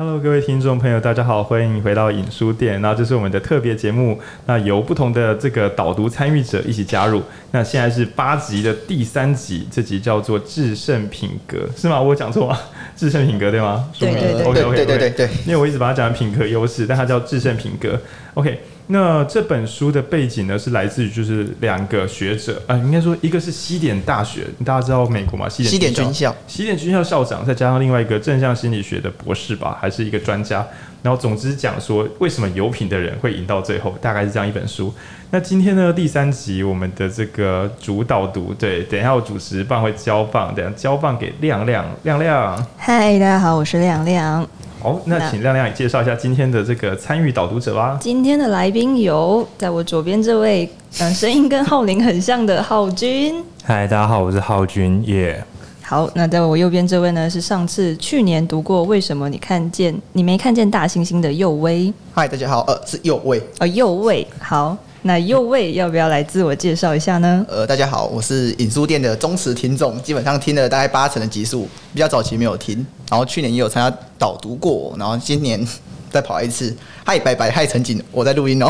Hello，各位听众朋友，大家好，欢迎回到影书店。那这是我们的特别节目，那由不同的这个导读参与者一起加入。那现在是八集的第三集，这集叫做“制胜品格”，是吗？我讲错吗？“制胜品格”对吗？对对对对对对对对。因为我一直把它讲成品格优势，但它叫“制胜品格”。OK。那这本书的背景呢，是来自于就是两个学者啊、呃，应该说一个是西点大学，大家知道美国嘛？西点西点军校，西点军校校长，再加上另外一个正向心理学的博士吧，还是一个专家。然后总之讲说，为什么有品的人会赢到最后，大概是这样一本书。那今天呢，第三集我们的这个主导读，对，等一下我主持棒会交棒，等下交棒给亮亮，亮亮。嗨，大家好，我是亮亮。好，那请亮亮也介绍一下今天的这个参与导读者吧。今天的来宾有在我左边这位，嗯，声音跟浩林很像的浩君。嗨，大家好，我是浩君，耶、yeah。好，那在我右边这位呢，是上次去年读过《为什么你看见你没看见大猩猩》的右威。嗨，大家好，呃，是右威，呃，右威，好。那右位要不要来自我介绍一下呢？呃，大家好，我是影书店的忠实听众，基本上听了大概八成的集数，比较早期没有听，然后去年也有参加导读过，然后今年再跑一次。嗨，拜拜，嗨，陈景，我在录音哦。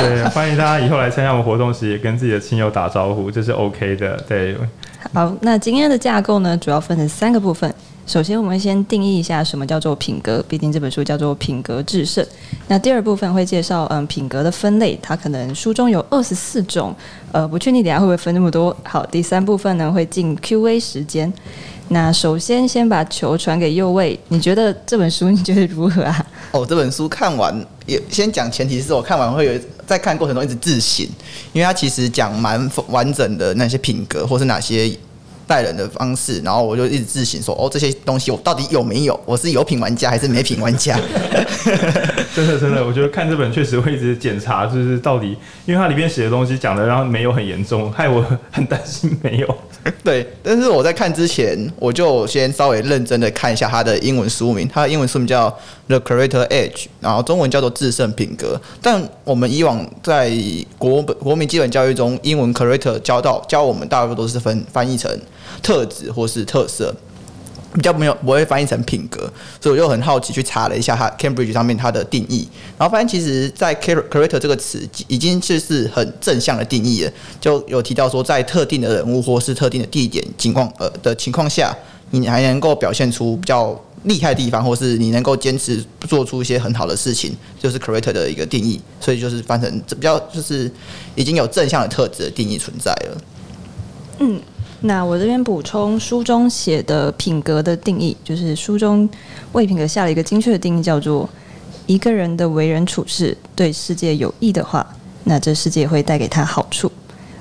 对，欢迎大家以后来参加我们活动时，也跟自己的亲友打招呼，这是 OK 的。对，好，那今天的架构呢，主要分成三个部分。首先，我们先定义一下什么叫做品格，毕竟这本书叫做《品格制胜》。那第二部分会介绍，嗯，品格的分类，它可能书中有二十四种，呃，不确定等下会不会分那么多。好，第三部分呢会进 Q&A 时间。那首先先把球传给右位，你觉得这本书你觉得如何啊？哦，这本书看完也先讲前提是我看完会有在看过程中一直自省，因为它其实讲蛮完整的那些品格或是哪些。待人的方式，然后我就一直自省说：“哦，这些东西我到底有没有？我是有品玩家还是没品玩家？” 真的真的，我觉得看这本确实会一直检查，就是到底，因为它里面写的东西讲的，然后没有很严重，害我很担心没有。对，但是我在看之前，我就先稍微认真的看一下它的英文书名，它的英文书名叫《The Creator Edge》，然后中文叫做《制胜品格》。但我们以往在国本国民基本教育中，英文 Creator 教到教我们大部分都是分翻译成特质或是特色。比较没有不会翻译成品格，所以我就很好奇去查了一下它 Cambridge 上面它的定义，然后发现其实，在 character 这个词已经就是很正向的定义了，就有提到说，在特定的人物或是特定的地点情况呃的情况下，你还能够表现出比较厉害的地方，或是你能够坚持做出一些很好的事情，就是 character 的一个定义，所以就是翻成比较就是已经有正向的特质的定义存在了。嗯。那我这边补充书中写的品格的定义，就是书中为品格下了一个精确的定义，叫做一个人的为人处事对世界有益的话，那这世界会带给他好处。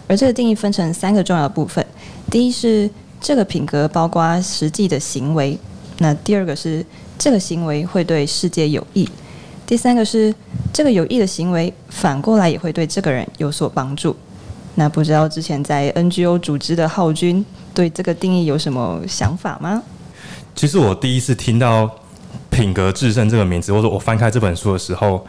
而这个定义分成三个重要部分：第一是这个品格包括实际的行为；那第二个是这个行为会对世界有益；第三个是这个有益的行为反过来也会对这个人有所帮助。那不知道之前在 NGO 组织的浩君对这个定义有什么想法吗？其实我第一次听到“品格制胜”这个名字，或者我翻开这本书的时候，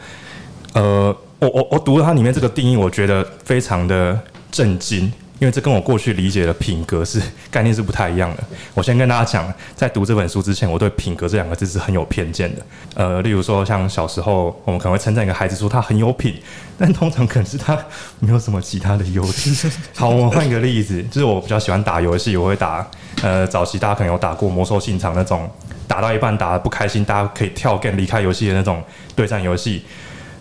呃，我我我读了它里面这个定义，我觉得非常的震惊。因为这跟我过去理解的品格是概念是不太一样的。我先跟大家讲，在读这本书之前，我对品格这两个字是很有偏见的。呃，例如说，像小时候我们可能会称赞一个孩子说他很有品，但通常可能是他没有什么其他的优点。好，我们换一个例子，就是我比较喜欢打游戏，我会打呃，早期大家可能有打过魔兽信长那种，打到一半打得不开心，大家可以跳 game 离开游戏的那种对战游戏。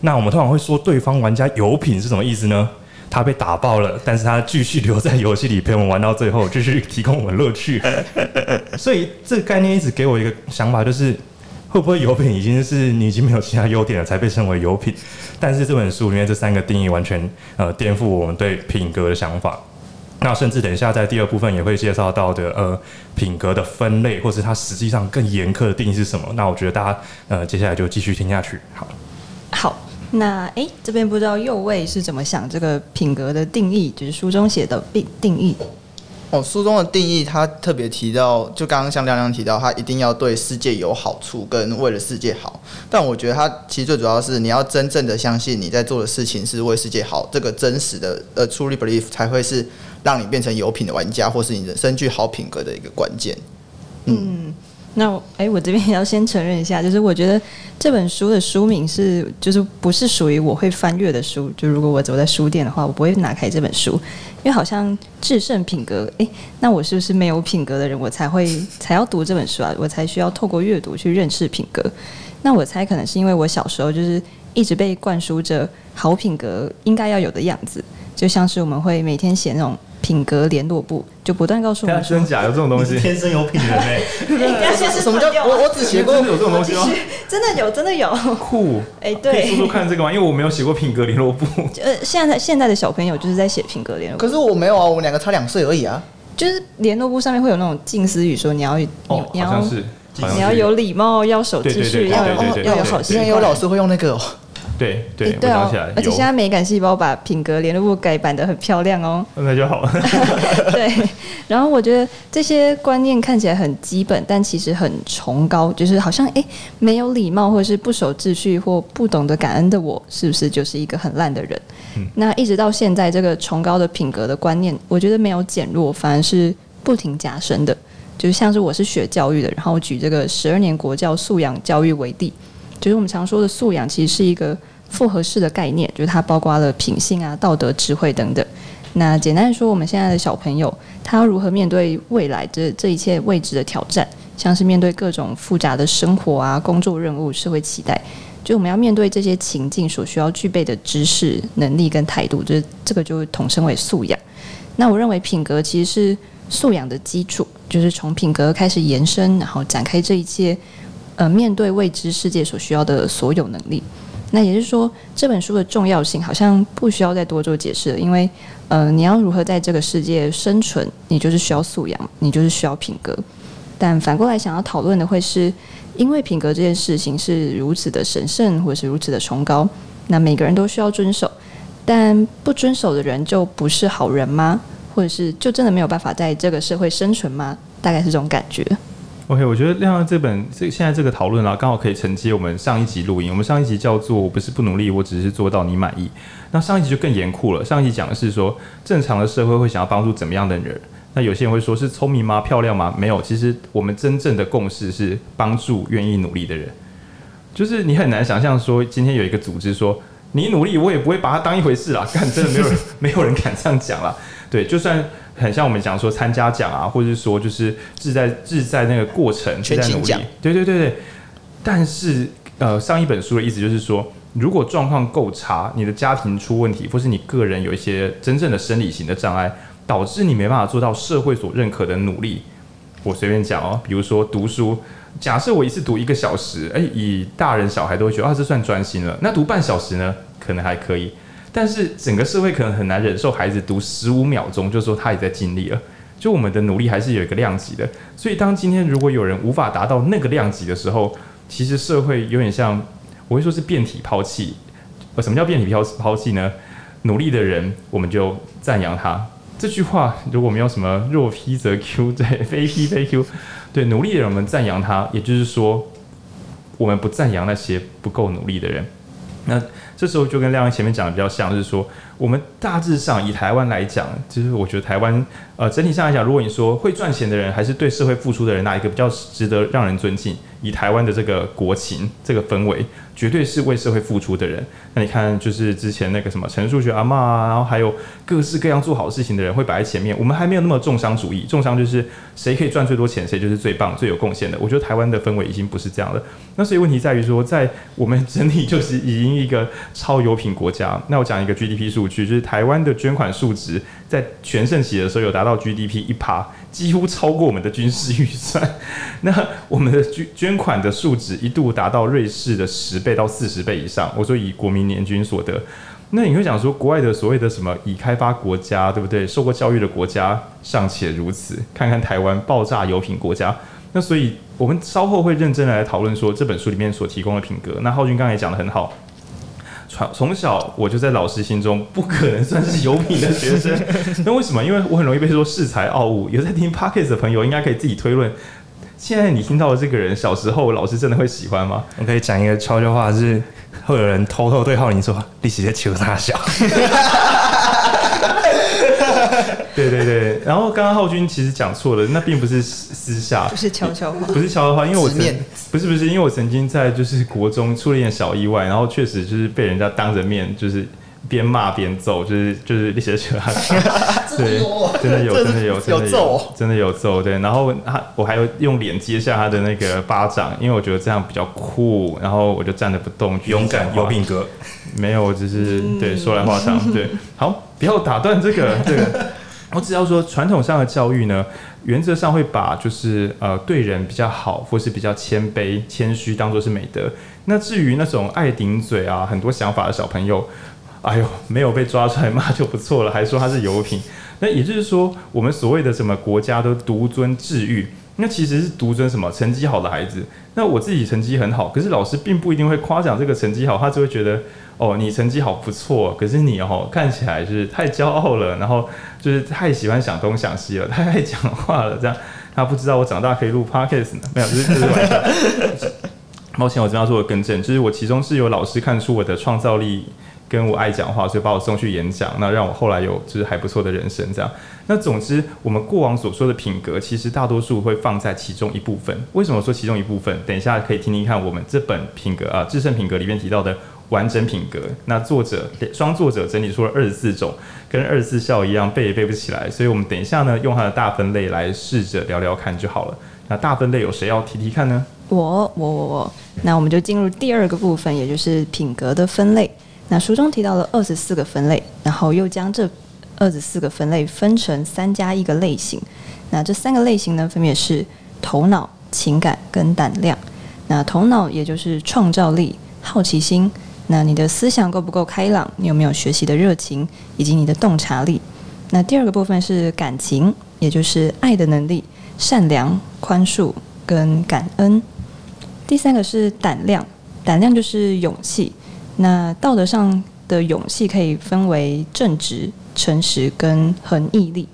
那我们通常会说对方玩家有品是什么意思呢？他被打爆了，但是他继续留在游戏里陪我们玩到最后，继续提供我们乐趣。所以这个概念一直给我一个想法，就是会不会有品已经是你已经没有其他优点了，才被称为有品？但是这本书里面这三个定义完全呃颠覆我们对品格的想法。那甚至等一下在第二部分也会介绍到的呃品格的分类，或是它实际上更严苛的定义是什么？那我觉得大家呃接下来就继续听下去。好，好。那诶，这边不知道右威是怎么想这个品格的定义，就是书中写的定定义。哦，书中的定义，他特别提到，就刚刚像亮亮提到，他一定要对世界有好处，跟为了世界好。但我觉得他其实最主要是你要真正的相信你在做的事情是为世界好，这个真实的呃 truly belief 才会是让你变成有品的玩家，或是你人生具好品格的一个关键。嗯，那哎、我这边也要先承认一下，就是我觉得这本书的书名是，就是不是属于我会翻阅的书。就如果我走在书店的话，我不会拿开这本书，因为好像制胜品格，哎、那我是不是没有品格的人，我才会才要读这本书啊？我才需要透过阅读去认识品格。那我猜可能是因为我小时候就是一直被灌输着好品格应该要有的样子，就像是我们会每天写那种。品格联络簿就不断告诉我们，真假有这种东西，天生有品的 嘞。什么叫我我只写过有这种东西吗？真的有，真的有。酷，哎，对，可以说说看这个吗？因为我没有写过品格联络簿。呃，现在现在的小朋友就是在写品格联络簿，可是我没有啊，我们两个差两岁而已啊。就是联络簿上面会有那种近思语，说你要，你你要，你要有礼貌，要守秩序，要要有好习惯。有老师会用那个。对对，对哦，而且现在美感细胞把品格联络部改版的很漂亮哦，那就好了。对，然后我觉得这些观念看起来很基本，但其实很崇高，就是好像哎，没有礼貌或者是不守秩序或不懂得感恩的我，是不是就是一个很烂的人？嗯，那一直到现在，这个崇高的品格的观念，我觉得没有减弱，反而是不停加深的。就是像是我是学教育的，然后举这个十二年国教素养教育为例。就是我们常说的素养，其实是一个复合式的概念，就是它包括了品性啊、道德、智慧等等。那简单说，我们现在的小朋友，他如何面对未来这这一切未知的挑战，像是面对各种复杂的生活啊、工作任务、社会期待，就我们要面对这些情境所需要具备的知识、能力跟态度，就是这个就统称为素养。那我认为品格其实是素养的基础，就是从品格开始延伸，然后展开这一切。呃，面对未知世界所需要的所有能力，那也就是说，这本书的重要性好像不需要再多做解释了。因为，呃，你要如何在这个世界生存，你就是需要素养，你就是需要品格。但反过来想要讨论的会是，因为品格这件事情是如此的神圣，或者是如此的崇高，那每个人都需要遵守，但不遵守的人就不是好人吗？或者是就真的没有办法在这个社会生存吗？大概是这种感觉。OK，我觉得亮亮这本这现在这个讨论啊，刚好可以承接我们上一集录音。我们上一集叫做“我不是不努力，我只是做到你满意”。那上一集就更严酷了。上一集讲的是说，正常的社会会想要帮助怎么样的人？那有些人会说是聪明吗？漂亮吗？没有，其实我们真正的共识是帮助愿意努力的人。就是你很难想象说，今天有一个组织说你努力，我也不会把它当一回事啦。干，真的没有人没有人敢这样讲啦。对，就算。很像我们讲说参加奖啊，或者是说就是志在志在那个过程，志在努力。对对对对。但是呃，上一本书的意思就是说，如果状况够差，你的家庭出问题，或是你个人有一些真正的生理型的障碍，导致你没办法做到社会所认可的努力。我随便讲哦，比如说读书，假设我一次读一个小时，诶，以大人小孩都会觉得啊，这算专心了。那读半小时呢，可能还可以。但是整个社会可能很难忍受孩子读十五秒钟就说他也在尽力了，就我们的努力还是有一个量级的。所以当今天如果有人无法达到那个量级的时候，其实社会有点像，我会说是遍体抛弃。什么叫遍体抛抛弃呢？努力的人我们就赞扬他。这句话如果没有什么若 P 则 Q，对，非 P 非 Q，对，努力的人我们赞扬他，也就是说我们不赞扬那些不够努力的人。那这时候就跟亮亮前面讲的比较像，就是说，我们大致上以台湾来讲，其实我觉得台湾呃整体上来讲，如果你说会赚钱的人还是对社会付出的人，哪一个比较值得让人尊敬？以台湾的这个国情这个氛围，绝对是为社会付出的人。那你看，就是之前那个什么陈树学阿嬷啊，然后还有各式各样做好事情的人会摆在前面。我们还没有那么重商主义，重商就是谁可以赚最多钱，谁就是最棒、最有贡献的。我觉得台湾的氛围已经不是这样了。那所以问题在于说，在我们整体就是已经一个超有品国家。那我讲一个 GDP 数据，就是台湾的捐款数值在全盛期的时候有达到 GDP 一趴。几乎超过我们的军事预算，那我们的捐捐款的数值一度达到瑞士的十倍到四十倍以上。我说以国民年均所得，那你会想说国外的所谓的什么已开发国家，对不对？受过教育的国家尚且如此，看看台湾爆炸油品国家。那所以我们稍后会认真来讨论说这本书里面所提供的品格。那浩君刚才也讲得很好。从从小我就在老师心中不可能算是有品的学生，那为什么？因为我很容易被说恃才傲物。有在听 Podcast 的朋友应该可以自己推论。现在你听到的这个人，小时候老师真的会喜欢吗？我可以讲一个悄悄话，是会有人偷偷对浩林说：“你直接求他小。” 对对对，然后刚刚浩君其实讲错了，那并不是私下，不是悄悄话，不是悄悄话，因为我曾不是不是，因为我曾经在就是国中出了一点小意外，然后确实就是被人家当着面就是。边骂边揍，就是就是那些球，对，真的有，真的有，真的有，揍，真的有揍，对。然后他，我还有用脸接下他的那个巴掌，因为我觉得这样比较酷。然后我就站着不动，勇敢有品格。没有，我只是对说来话长，对。好，不要打断这个，这个。我只要说，传统上的教育呢，原则上会把就是呃对人比较好，或是比较谦卑、谦虚当做是美德。那至于那种爱顶嘴啊，很多想法的小朋友。哎呦，没有被抓出来骂就不错了，还说他是油品。那也就是说，我们所谓的什么国家都独尊智育，那其实是独尊什么成绩好的孩子。那我自己成绩很好，可是老师并不一定会夸奖这个成绩好，他就会觉得哦，你成绩好不错，可是你哦看起来就是太骄傲了，然后就是太喜欢想东想西了，太爱讲话了，这样他不知道我长大可以录 podcast 呢？没有，就是就是玩笑。抱歉，我这边要做个更正，就是我其中是有老师看出我的创造力。跟我爱讲话，所以把我送去演讲，那让我后来有就是还不错的人生这样。那总之，我们过往所说的品格，其实大多数会放在其中一部分。为什么说其中一部分？等一下可以听听看我们这本品格啊，制胜品格里面提到的完整品格。那作者双作者整理出了二十四种，跟二十四孝一样背也背不起来，所以我们等一下呢，用它的大分类来试着聊聊看就好了。那大分类有谁要提提看呢？我我我我，那我们就进入第二个部分，也就是品格的分类。那书中提到了二十四个分类，然后又将这二十四个分类分成三加一个类型。那这三个类型呢，分别是头脑、情感跟胆量。那头脑也就是创造力、好奇心。那你的思想够不够开朗？你有没有学习的热情？以及你的洞察力？那第二个部分是感情，也就是爱的能力、善良、宽恕跟感恩。第三个是胆量，胆量就是勇气。那道德上的勇气可以分为正直、诚实跟恒毅力。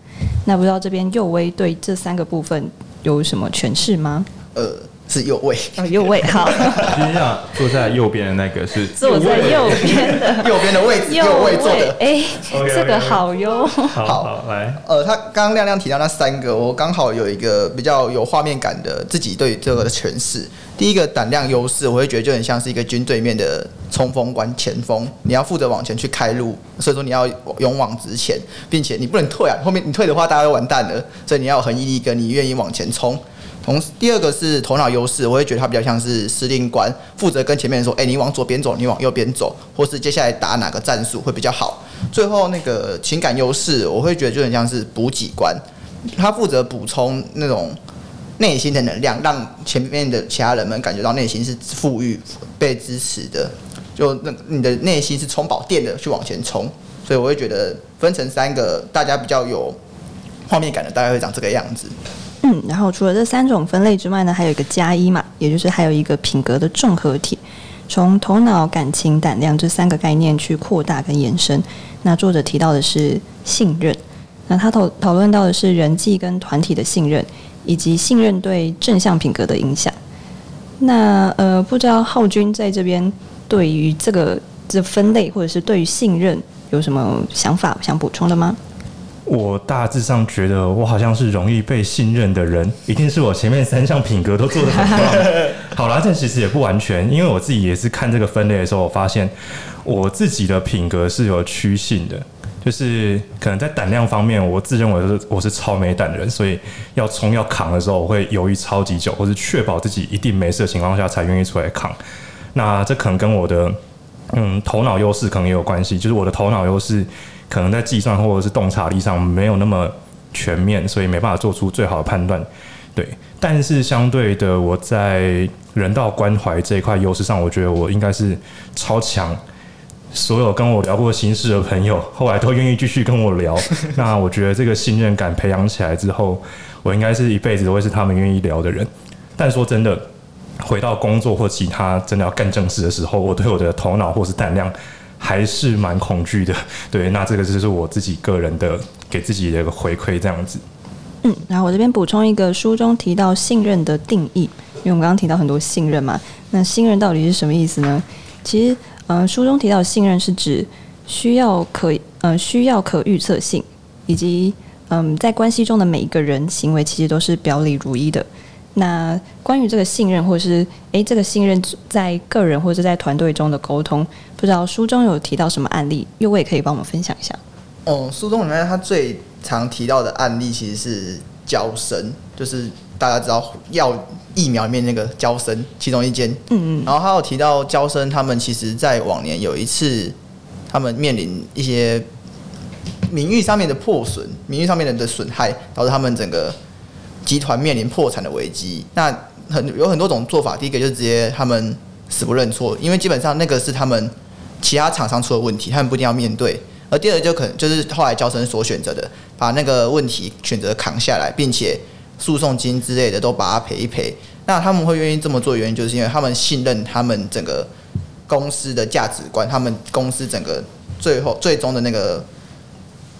那不知道这边右威对这三个部分有什么诠释吗？呃，是右位。哦，右位好。今天要坐在右边的那个是坐在右边的 右边的位置，右位坐的。哎，这个好哟。好，好，来。呃，他刚刚亮亮提到那三个，我刚好有一个比较有画面感的自己对这个的诠释。第一个胆量优势，我会觉得就很像是一个军队面的冲锋官前锋，你要负责往前去开路，所以说你要勇往直前，并且你不能退啊，后面你退的话大家都完蛋了，所以你要有恒毅力，跟你愿意往前冲。同，第二个是头脑优势，我会觉得他比较像是司令官，负责跟前面说，哎、你往左边走，你往右边走，或是接下来打哪个战术会比较好。最后那个情感优势，我会觉得就很像是补给官，他负责补充那种。内心的能量，让前面的其他人们感觉到内心是富裕、被支持的，就那你的内心是充饱电的去往前冲，所以我会觉得分成三个，大家比较有画面感的，大概会长这个样子。然后除了这三种分类之外呢，还有一个加一嘛，也就是还有一个品格的综合体，从头脑、感情、胆量这三个概念去扩大跟延伸。那作者提到的是信任，那他讨讨论到的是人际跟团体的信任。以及信任对正向品格的影响。那呃，不知道浩君在这边对于这个这分类，或者是对于信任有什么想法想补充的吗？我大致上觉得，我好像是容易被信任的人，一定是我前面三项品格都做得很棒。好啦，这其实也不完全，因为我自己也是看这个分类的时候，我发现我自己的品格是有趋性的。就是可能在胆量方面，我自认为是我是超没胆的人，所以要冲要扛的时候，我会犹豫超级久，或是确保自己一定没事的情况下才愿意出来扛。那这可能跟我的嗯头脑优势可能也有关系，就是我的头脑优势可能在计算或者是洞察力上没有那么全面，所以没办法做出最好的判断。对，但是相对的，我在人道关怀这一块优势上，我觉得我应该是超强。所有跟我聊过心事的朋友，后来都愿意继续跟我聊。那我觉得这个信任感培养起来之后，我应该是一辈子都会是他们愿意聊的人。但说真的，回到工作或其他真的要干正事的时候，我对我的头脑或是胆量还是蛮恐惧的。对，那这个就是我自己个人的给自己的一个回馈，这样子。嗯，然后我这边补充一个书中提到信任的定义，因为我们刚刚提到很多信任嘛，那信任到底是什么意思呢？其实。嗯，书中提到信任是指需要可呃需要可预测性，以及嗯，在关系中的每一个人行为其实都是表里如一的。那关于这个信任，或是诶，这个信任在个人或者在团队中的沟通，不知道书中有提到什么案例？又我也可以帮我们分享一下。哦，书中里面他最常提到的案例其实是交生，就是大家知道药疫苗里面那个交生其中一间，嗯嗯，然后他有提到交生他们其实在往年有一次，他们面临一些名誉上面的破损，名誉上面的的损害，导致他们整个。集团面临破产的危机，那很有很多种做法。第一个就是直接他们死不认错，因为基本上那个是他们其他厂商出的问题，他们不一定要面对。而第二个就可能就是后来交生所选择的，把那个问题选择扛下来，并且诉讼金之类的都把它赔一赔。那他们会愿意这么做，原因就是因为他们信任他们整个公司的价值观，他们公司整个最后最终的那个。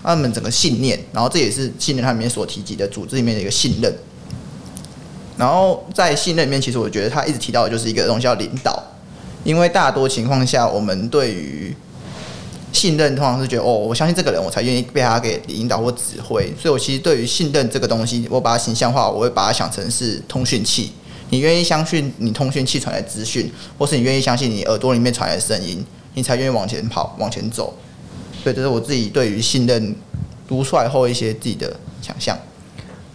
他们整个信念，然后这也是信任它里面所提及的组织里面的一个信任。然后在信任里面，其实我觉得他一直提到的就是一个东西叫领导，因为大多情况下，我们对于信任通常是觉得哦，我相信这个人，我才愿意被他给领导或指挥。所以我其实对于信任这个东西，我把它形象化，我会把它想成是通讯器。你愿意相信你通讯器传来资讯，或是你愿意相信你耳朵里面传来的声音，你才愿意往前跑，往前走。对，这是我自己对于信任读出来后一些自己的想象。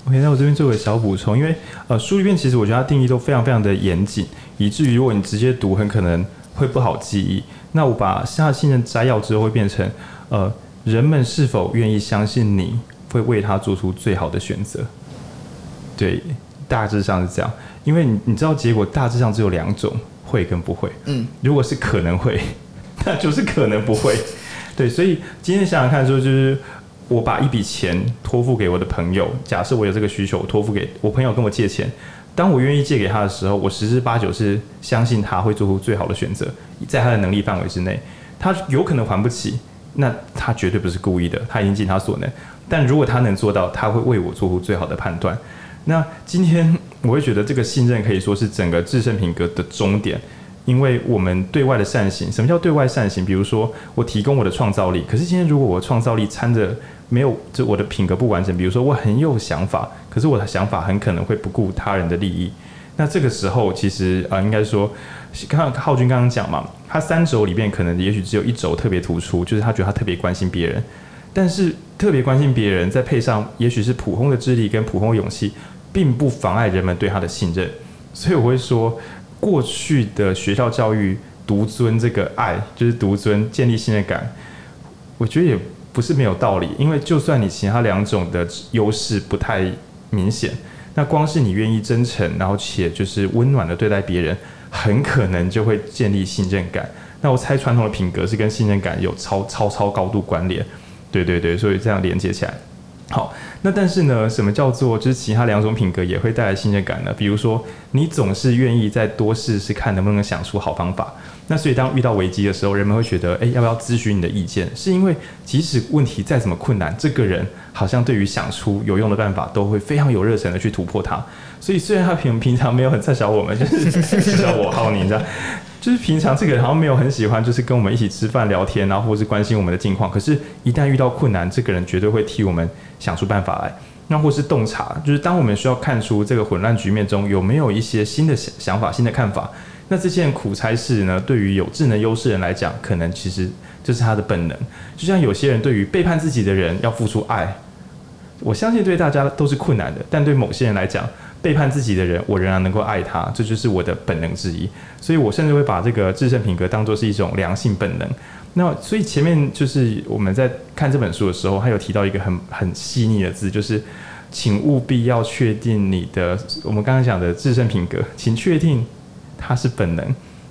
OK，那我这边做个小补充，因为呃书里面其实我觉得它定义都非常非常的严谨，以至于如果你直接读，很可能会不好记忆。那我把下的信任摘要之后，会变成呃人们是否愿意相信你会为他做出最好的选择？对，大致上是这样。因为你你知道结果大致上只有两种，会跟不会。嗯，如果是可能会，那就是可能不会。对，所以今天想想看，说就是我把一笔钱托付给我的朋友，假设我有这个需求，托付给我朋友跟我借钱，当我愿意借给他的时候，我十之八九是相信他会做出最好的选择，在他的能力范围之内，他有可能还不起，那他绝对不是故意的，他已经尽他所能。但如果他能做到，他会为我做出最好的判断。那今天我会觉得这个信任可以说是整个制胜品格的终点。因为我们对外的善行，什么叫对外善行？比如说，我提供我的创造力，可是今天如果我的创造力掺着没有，就我的品格不完整。比如说，我很有想法，可是我的想法很可能会不顾他人的利益。那这个时候，其实啊、应该说，刚刚浩君刚刚讲嘛，他三轴里面可能也许只有一轴特别突出，就是他觉得他特别关心别人。但是特别关心别人，再配上也许是普通的智力跟普通的勇气，并不妨碍人们对他的信任。所以我会说。过去的学校教育独尊这个爱，就是独尊建立信任感，我觉得也不是没有道理。因为就算你其他两种的优势不太明显，那光是你愿意真诚，然后且就是温暖的对待别人，很可能就会建立信任感。那我猜传统的品格是跟信任感有超超超高度关联，对对对，所以这样连接起来。好，那但是呢，什么叫做就是其他两种品格也会带来信任感呢？比如说，你总是愿意再多试试看能不能想出好方法。那所以当遇到危机的时候，人们会觉得，诶，要不要咨询你的意见？是因为即使问题再怎么困难，这个人好像对于想出有用的办法，都会非常有热忱的去突破它。所以虽然他平平常没有很在小我们，就是 至少我好你，你知道。就是平常这个人好像没有很喜欢，就是跟我们一起吃饭聊天，然后或是关心我们的近况。可是，一旦遇到困难，这个人绝对会替我们想出办法来。那或是洞察，就是当我们需要看出这个混乱局面中有没有一些新的想想法、新的看法，那这件苦差事呢，对于有智能优势人来讲，可能其实就是他的本能。就像有些人对于背叛自己的人要付出爱，我相信对大家都是困难的，但对某些人来讲，背叛自己的人，我仍然能够爱他，这就是我的本能之一。所以我甚至会把这个制胜品格当作是一种良性本能。那所以前面就是我们在看这本书的时候，他有提到一个很很细腻的字，就是请务必要确定你的我们刚刚讲的制胜品格，请确定它是本能，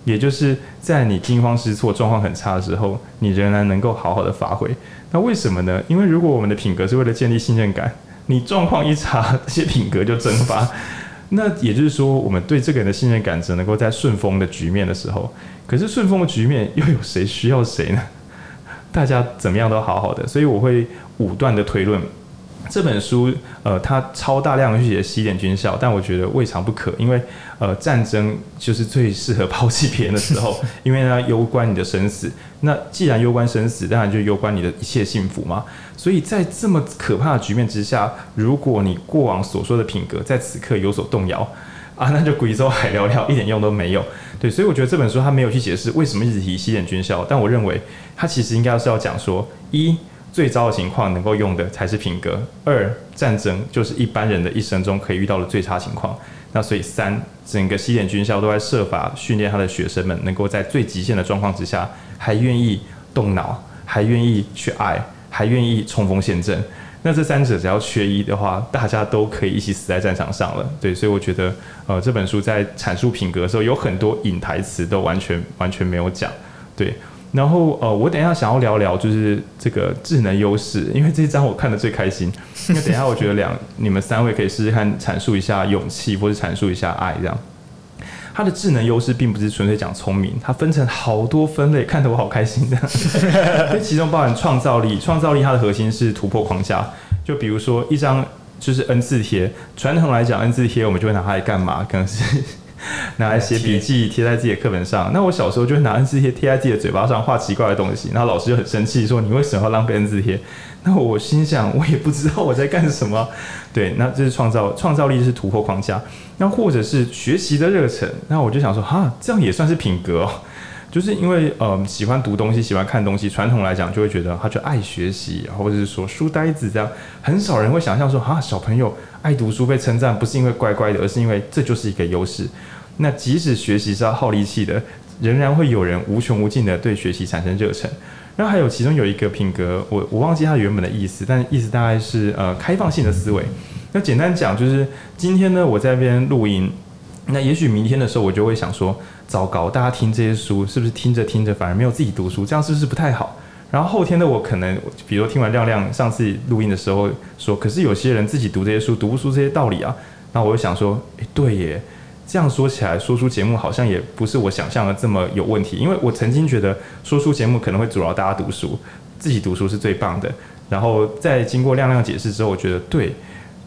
也就是在你惊慌失措、状况很差的时候，你仍然能够好好的发挥。那为什么呢？因为如果我们的品格是为了建立信任感。你状况一差，这些品格就蒸发。那也就是说，我们对这个人的信任感只能够在顺风的局面的时候。可是顺风的局面又有谁需要谁呢？大家怎么样都好好的，所以我会武断的推论，这本书，呃，它超大量的去写西点军校，但我觉得未尝不可，因为，呃，战争就是最适合抛弃别人的时候，因为它攸关你的生死。那既然攸关生死，当然就攸关你的一切幸福嘛。所以在这么可怕的局面之下，如果你过往所说的品格在此刻有所动摇，啊，那就鬼州海聊聊，一点用都没有。对，所以我觉得这本书它没有去解释为什么一直提西点军校，但我认为它其实应该是要讲说一。最糟的情况能够用的才是品格。二，战争就是一般人的一生中可以遇到的最差情况。那所以三，整个西点军校都在设法训练他的学生们，能够在最极限的状况之下，还愿意动脑，还愿意去爱，还愿意冲锋陷阵。那这三者只要缺一的话，大家都可以一起死在战场上了。对，所以我觉得，呃，这本书在阐述品格的时候，有很多隐台词都完全完全没有讲。对。然后呃，我等一下想要聊聊就是这个智能优势，因为这一章我看的最开心。因为等一下我觉得两你们三位可以试试看阐述一下勇气，或者阐述一下爱这样。它的智能优势并不是纯粹讲聪明，它分成好多分类，看得我好开心这样。这其中包含创造力，创造力它的核心是突破框架。就比如说一张就是 N 字贴，传统来讲 N 字贴我们就会拿它来干嘛？可能是。拿来写笔记，贴在自己的课本上。那我小时候就会拿 N 字贴贴在自己的嘴巴上，画奇怪的东西。然后老师就很生气，说：“你为什么要浪费 N 字贴？”那我心想，我也不知道我在干什么。对，那这是创造创造力，是突破框架。那或者是学习的热忱。那我就想说，哈，这样也算是品格哦。就是因为呃喜欢读东西，喜欢看东西。传统来讲，就会觉得他就爱学习，或者是说书呆子这样。很少人会想象说，啊，小朋友爱读书被称赞，不是因为乖乖的，而是因为这就是一个优势。那即使学习是要耗力气的，仍然会有人无穷无尽的对学习产生热忱。然后还有其中有一个品格，我我忘记它原本的意思，但意思大概是呃开放性的思维。那简单讲就是，今天呢我在那边录音，那也许明天的时候我就会想说，糟糕，大家听这些书是不是听着听着反而没有自己读书，这样是不是不太好？然后后天的我可能，比如听完亮亮上次录音的时候说，可是有些人自己读这些书读不出这些道理啊，那我就想说，诶，对耶。这样说起来，说书节目好像也不是我想象的这么有问题。因为我曾经觉得说书节目可能会阻挠大家读书，自己读书是最棒的。然后在经过亮亮解释之后，我觉得对，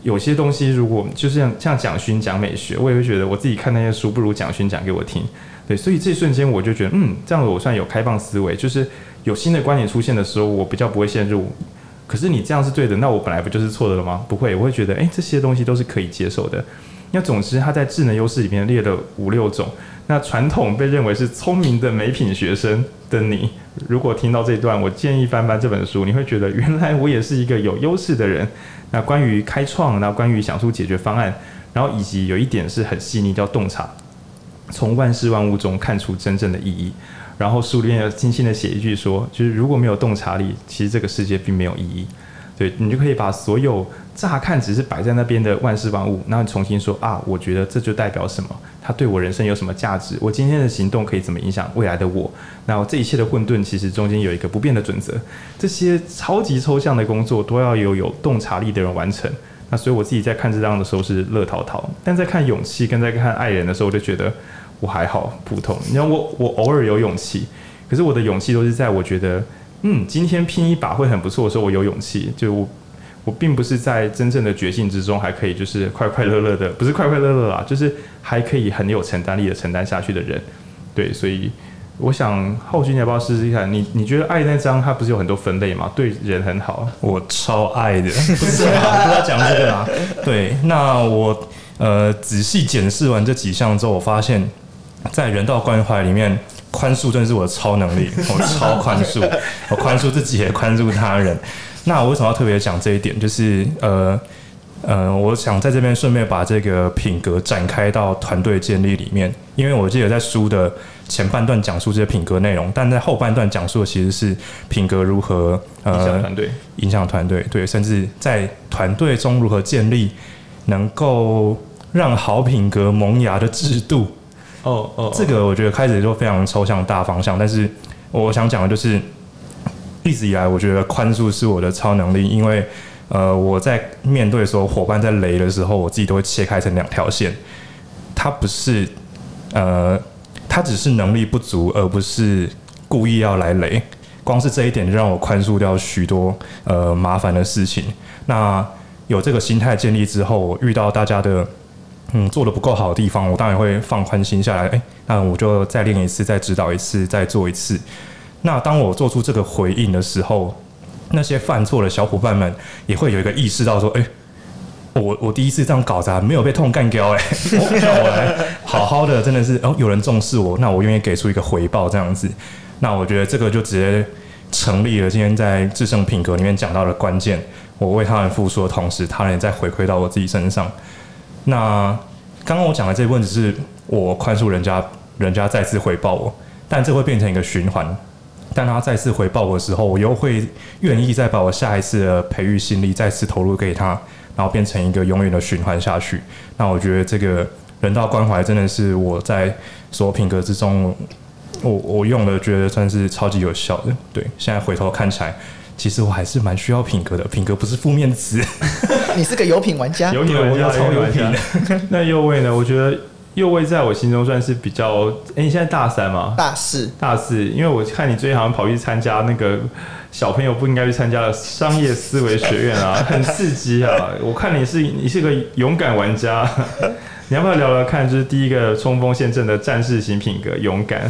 有些东西如果就是像像蒋勋讲美学，我也会觉得我自己看那些书不如蒋勋讲给我听。对，所以这一瞬间我就觉得，嗯，这样我算有开放思维，就是有新的观点出现的时候，我比较不会陷入。可是你这样是对的，那我本来不就是错的了吗？不会，我会觉得，诶，这些东西都是可以接受的。那总之，他在智能优势里面列了五六种。那传统被认为是聪明的没品学生的你，如果听到这段，我建议翻翻这本书，你会觉得原来我也是一个有优势的人。那关于开创，那关于想出解决方案，然后以及有一点是很细腻，叫洞察，从万事万物中看出真正的意义。然后书里面要精心的写一句说，就是如果没有洞察力，其实这个世界并没有意义。对，你就可以把所有乍看只是摆在那边的万事万物，然后你重新说啊，我觉得这就代表什么？它对我人生有什么价值？我今天的行动可以怎么影响未来的我？那这一切的混沌其实中间有一个不变的准则，这些超级抽象的工作都要有有洞察力的人完成。那所以我自己在看这张的时候是乐淘淘，但在看勇气跟在看爱人的时候，我就觉得我还好普通。你知道我我偶尔有勇气，可是我的勇气都是在我觉得。嗯，今天拼一把会很不错的时候，我有勇气。就我，我并不是在真正的决心之中，还可以就是快快乐乐的，不是快快乐乐啦，就是还可以很有承担力的承担下去的人。对，所以我想后续，你要不要试试看？你你觉得爱那张它不是有很多分类吗？对人很好，我超爱的，不是啊，不要讲这个啊。对，那我呃仔细检视完这几项之后，我发现，在人道关怀里面。宽恕真的是我的超能力，我超宽恕，我宽恕自己也宽恕他人。那我为什么要特别讲这一点？就是呃呃，我想在这边顺便把这个品格展开到团队建立里面，因为我记得在书的前半段讲述这些品格内容，但在后半段讲述的其实是品格如何呃影响团队，影响团队，对，甚至在团队中如何建立能够让好品格萌芽的制度。哦哦，这个我觉得开始就非常抽象大方向，但是我想讲的就是，一直以来我觉得宽恕是我的超能力，因为呃我在面对说伙伴在雷的时候，我自己都会切开成两条线，他不是呃他只是能力不足，而不是故意要来雷，光是这一点就让我宽恕掉许多呃麻烦的事情。那有这个心态建立之后，遇到大家的嗯做得不够好的地方，我当然会放宽心下来，哎、那我就再练一次，再指导一次，再做一次。那当我做出这个回应的时候，那些犯错的小伙伴们也会有一个意识到说，哎、我我第一次这样搞砸，没有被痛干掉哎，让 我来好好的，真的是哦，有人重视我，那我愿意给出一个回报这样子，那我觉得这个就直接成立了。今天在制胜品格里面讲到的关键，我为他人付出的同时，他人再回馈到我自己身上。那刚刚我讲的这一部分只是我宽恕人家，人家再次回报我，但这会变成一个循环。当他再次回报我的时候，我又会愿意再把我下一次的培育心力再次投入给他。然后变成一个永远的循环下去。那我觉得这个人道关怀真的是我在所有品格之中，我我用的觉得算是超级有效的。对，现在回头看起来，其实我还是蛮需要品格的。品格不是负面词。你是个有品玩家，有品玩家，超有品。那右位呢？我觉得。右位在我心中算是比较，哎、欸，你现在大三吗？大四，大四。因为我看你最近好像跑去参加那个小朋友不应该去参加的商业思维学院啊，很刺激啊！我看你是你是个勇敢玩家，你要不要聊聊看？就是第一个冲锋陷阵的战士型品格，勇敢。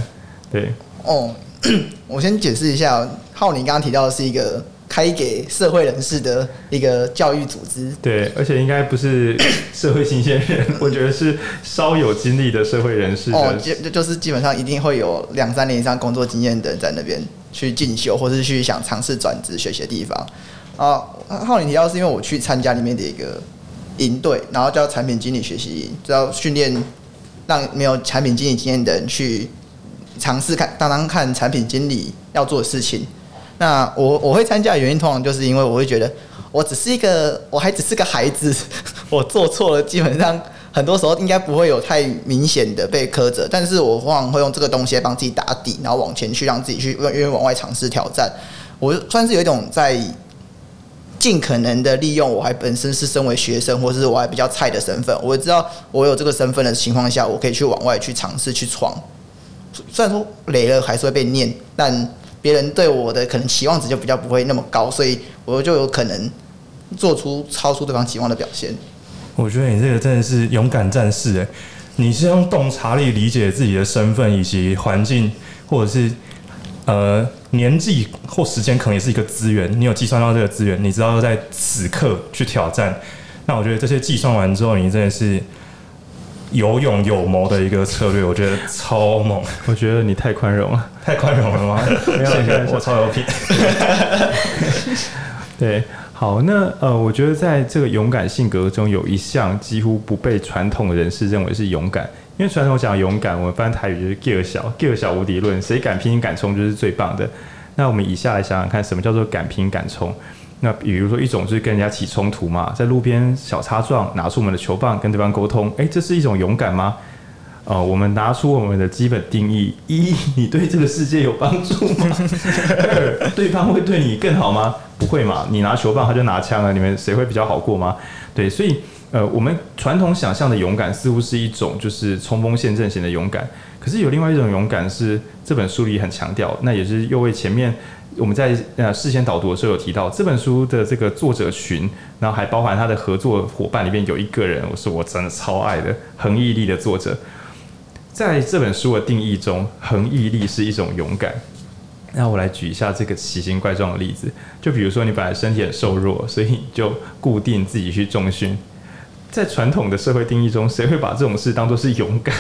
对，哦，我先解释一下，浩宁刚刚提到的是一个。开给社会人士的一个教育组织，对，而且应该不是 社会新鲜人，我觉得是稍有经历的社会人士。哦，就就是基本上一定会有两三年以上工作经验的人在那边去进修，或是去想尝试转职学习的地方。啊，浩宁提到是因为我去参加里面的一个营队，然后叫产品经理学习营，就要训练让没有产品经理经验的人去尝试看，当当看产品经理要做的事情。那我我会参加的原因，通常就是因为我会觉得，我只是一个，我还只是个孩子，我做错了，基本上很多时候应该不会有太明显的被苛责，但是我往往会用这个东西来帮自己打底，然后往前去，让自己去愿意往外尝试挑战。我算是有一种在尽可能的利用我还本身是身为学生，或是我还比较菜的身份，我知道我有这个身份的情况下，我可以去往外去尝试去闯。虽然说雷了还是会被念，但。别人对我的可能期望值就比较不会那么高，所以我就有可能做出超出对方期望的表现。我觉得你这个真的是勇敢战士诶，你是用洞察力理解自己的身份以及环境，或者是呃年纪或时间可能也是一个资源，你有计算到这个资源，你知道在此刻去挑战。那我觉得这些计算完之后，你真的是。有勇有谋的一个策略，我觉得超猛。我觉得你太宽容了，太宽容了吗？没有，谢谢，我超有品。对，好，那呃，我觉得在这个勇敢性格中，有一项几乎不被传统人士认为是勇敢，因为传统讲勇敢，我们翻台语就是“劲小”，“劲小无敌论”，谁敢拼敢冲就是最棒的。那我们以下来想想看，什么叫做敢拼敢冲？那比如说一种就是跟人家起冲突嘛，在路边小擦撞，拿出我们的球棒跟对方沟通，诶，这是一种勇敢吗？呃，我们拿出我们的基本定义：一，你对这个世界有帮助吗？二，对方会对你更好吗？不会嘛，你拿球棒，他就拿枪了，你们谁会比较好过吗？对，所以呃，我们传统想象的勇敢似乎是一种就是冲锋陷阵型的勇敢，可是有另外一种勇敢是这本书里很强调，那也是又为前面。我们在呃事先导读的时候有提到这本书的这个作者群，然后还包含他的合作伙伴里面有一个人，我是我真的超爱的恒毅力的作者。在这本书的定义中，恒毅力是一种勇敢。那我来举一下这个奇形怪状的例子，就比如说你本来身体很瘦弱，所以你就固定自己去重训。在传统的社会定义中，谁会把这种事当作是勇敢？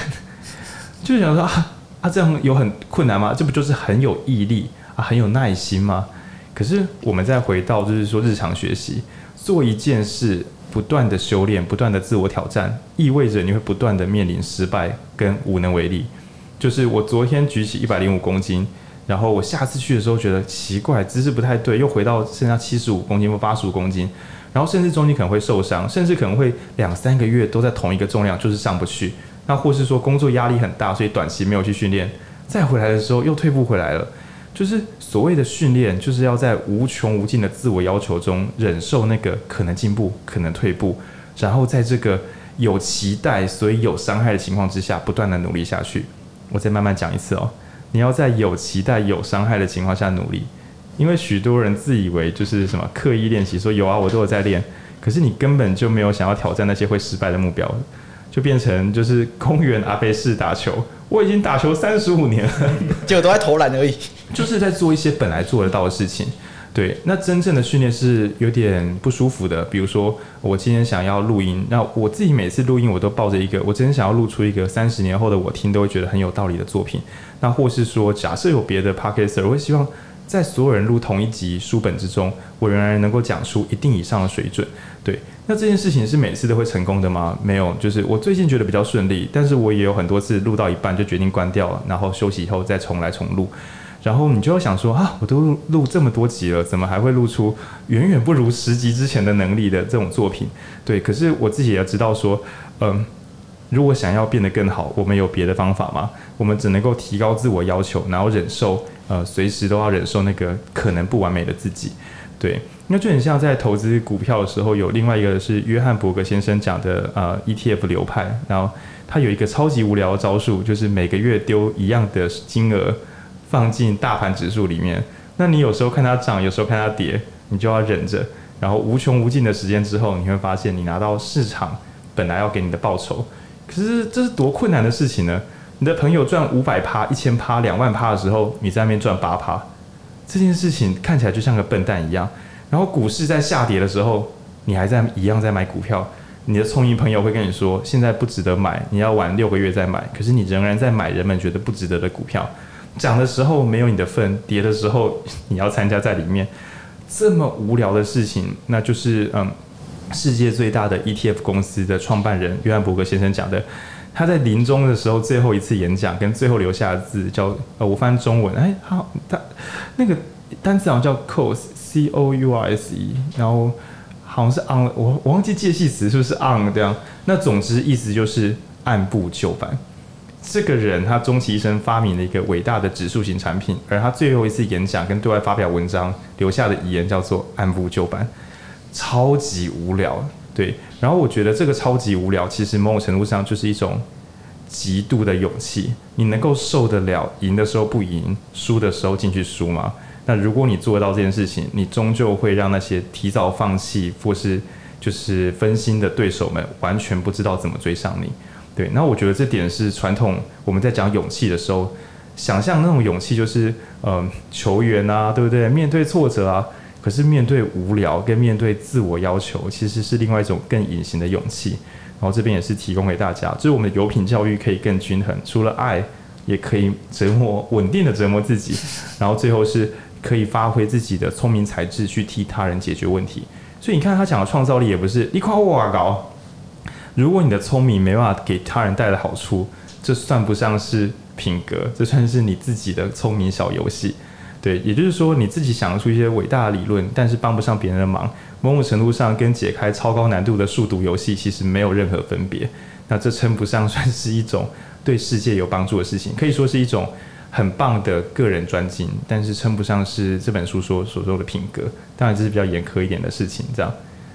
就想说啊啊，这样有很困难吗？这不就是很有毅力？很有耐心吗？可是我们再回到，就是说日常学习，做一件事，不断的修炼，不断的自我挑战，意味着你会不断的面临失败跟无能为力。就是我昨天举起一百零五公斤，然后我下次去的时候觉得奇怪，姿势不太对，又回到剩下七十五公斤或八十五公斤，然后甚至中间可能会受伤，甚至可能会两三个月都在同一个重量，就是上不去。那或是说工作压力很大，所以短期没有去训练，再回来的时候又退步回来了。就是所谓的训练，就是要在无穷无尽的自我要求中忍受那个可能进步、可能退步，然后在这个有期待所以有伤害的情况之下，不断的努力下去。我再慢慢讲一次哦，你要在有期待、有伤害的情况下努力，因为许多人自以为就是什么刻意练习，说有啊，我都有在练，可是你根本就没有想要挑战那些会失败的目标，就变成就是公园阿贝式打球。我已经打球三十五年了，结果都在投篮而已，就是在做一些本来做得到的事情。对，那真正的训练是有点不舒服的。比如说，我今天想要录音，那我自己每次录音，我都抱着一个，我真想要录出一个三十年后的我听都会觉得很有道理的作品。那或是说，假设有别的 podcaster，我会希望在所有人录同一集书本之中，我仍然能够讲出一定以上的水准。对，那这件事情是每次都会成功的吗？没有，就是我最近觉得比较顺利，但是我也有很多次录到一半就决定关掉了，然后休息以后再重来重录。然后你就会想说啊，我都录这么多集了，怎么还会录出远远不如十集之前的能力的这种作品？对，可是我自己也知道说，嗯，如果想要变得更好，我们有别的方法吗？我们只能够提高自我要求，然后忍受，呃，随时都要忍受那个可能不完美的自己。对，那就很像在投资股票的时候，有另外一个是约翰伯格先生讲的呃 ETF 流派，然后他有一个超级无聊的招数，就是每个月丢一样的金额。放进大盘指数里面，那你有时候看它涨，有时候看它跌，你就要忍着。然后无穷无尽的时间之后，你会发现你拿到市场本来要给你的报酬。可是这是多困难的事情呢？你的朋友赚五百趴、一千趴、两万趴的时候，你在那边赚八趴，这件事情看起来就像个笨蛋一样。然后股市在下跌的时候，你还在一样在买股票，你的聪明朋友会跟你说现在不值得买，你要晚六个月再买。可是你仍然在买人们觉得不值得的股票。涨的时候没有你的份，跌的时候 你要参加在里面，这么无聊的事情，那就是嗯，世界最大的 ETF 公司的创办人约翰伯格先生讲的，他在临终的时候最后一次演讲跟最后留下的字叫呃，我翻中文，哎，好，他那个单词好像叫 c o u s e C O U R S E，然后好像是 on，我我忘记介系词是不是 on 这样，那总之意思就是按部就班。这个人他终其一生发明了一个伟大的指数型产品，而他最后一次演讲跟对外发表文章留下的遗言叫做“按部就班”，超级无聊。对，然后我觉得这个超级无聊，其实某种程度上就是一种极度的勇气。你能够受得了赢的时候不赢，输的时候进去输吗？那如果你做到这件事情，你终究会让那些提早放弃或是就是分心的对手们完全不知道怎么追上你。对，那我觉得这点是传统。我们在讲勇气的时候，想象那种勇气就是，呃，球员啊，对不对？面对挫折啊，可是面对无聊跟面对自我要求，其实是另外一种更隐形的勇气。然后这边也是提供给大家，就是我们的有品教育可以更均衡，除了爱，也可以折磨稳定的折磨自己，然后最后是可以发挥自己的聪明才智去替他人解决问题。所以你看他讲的创造力，也不是你夸我啊高。如果你的聪明没办法给他人带来好处，这算不上是品格，这算是你自己的聪明小游戏。对，也就是说你自己想出一些伟大的理论，但是帮不上别人的忙，某种程度上跟解开超高难度的数独游戏其实没有任何分别。那这称不上算是一种对世界有帮助的事情，可以说是一种很棒的个人专精，但是称不上是这本书说所说的品格。当然这是比较严苛一点的事情，这样，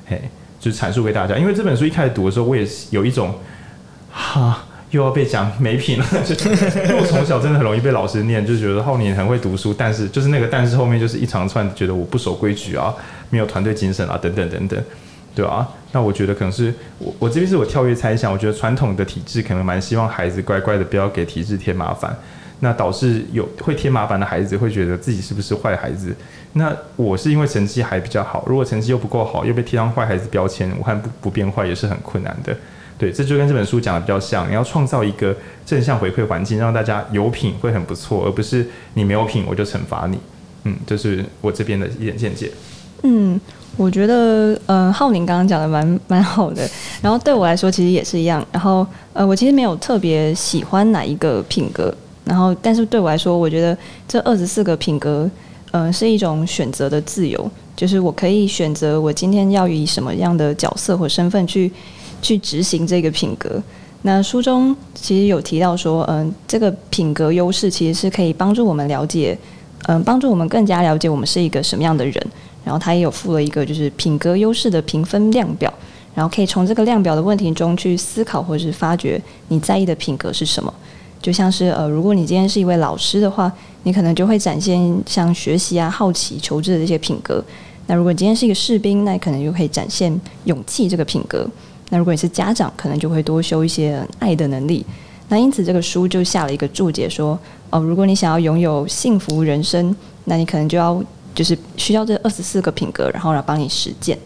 嘿。就阐述给大家，因为这本书一开始读的时候，我也有一种，哈，又要被讲没品了。因为我从小真的很容易被老师念，就觉得浩年很会读书，但是就是那个但是后面就是一长串，觉得我不守规矩啊，没有团队精神啊，等等等等，对啊，那我觉得可能是我我这边是我跳跃猜想，我觉得传统的体制可能蛮希望孩子乖乖的，不要给体制添麻烦。那导致有会添麻烦的孩子会觉得自己是不是坏孩子？那我是因为成绩还比较好，如果成绩又不够好，又被贴上坏孩子标签，我看不不变坏也是很困难的。对，这就跟这本书讲的比较像，你要创造一个正向回馈环境，让大家有品会很不错，而不是你没有品我就惩罚你。嗯，这是我这边的一点见解。嗯，我觉得呃，浩宁刚刚讲的蛮蛮好的，然后对我来说其实也是一样。然后呃，我其实没有特别喜欢哪一个品格。然后，但是对我来说，我觉得这二十四个品格，呃，是一种选择的自由，就是我可以选择我今天要以什么样的角色或身份去去执行这个品格。那书中其实有提到说，嗯、这个品格优势其实是可以帮助我们了解，嗯、帮助我们更加了解我们是一个什么样的人。然后他也有附了一个就是品格优势的评分量表，然后可以从这个量表的问题中去思考或者是发掘你在意的品格是什么。就像是呃，如果你今天是一位老师的话，你可能就会展现像学习啊、好奇、求知的这些品格。那如果你今天是一个士兵，那可能就可以展现勇气这个品格。那如果你是家长，可能就会多修一些爱的能力。那因此这个书就下了一个注解说，哦，如果你想要拥有幸福人生，那你可能就要就是需要这二十四个品格，然后来帮你实践。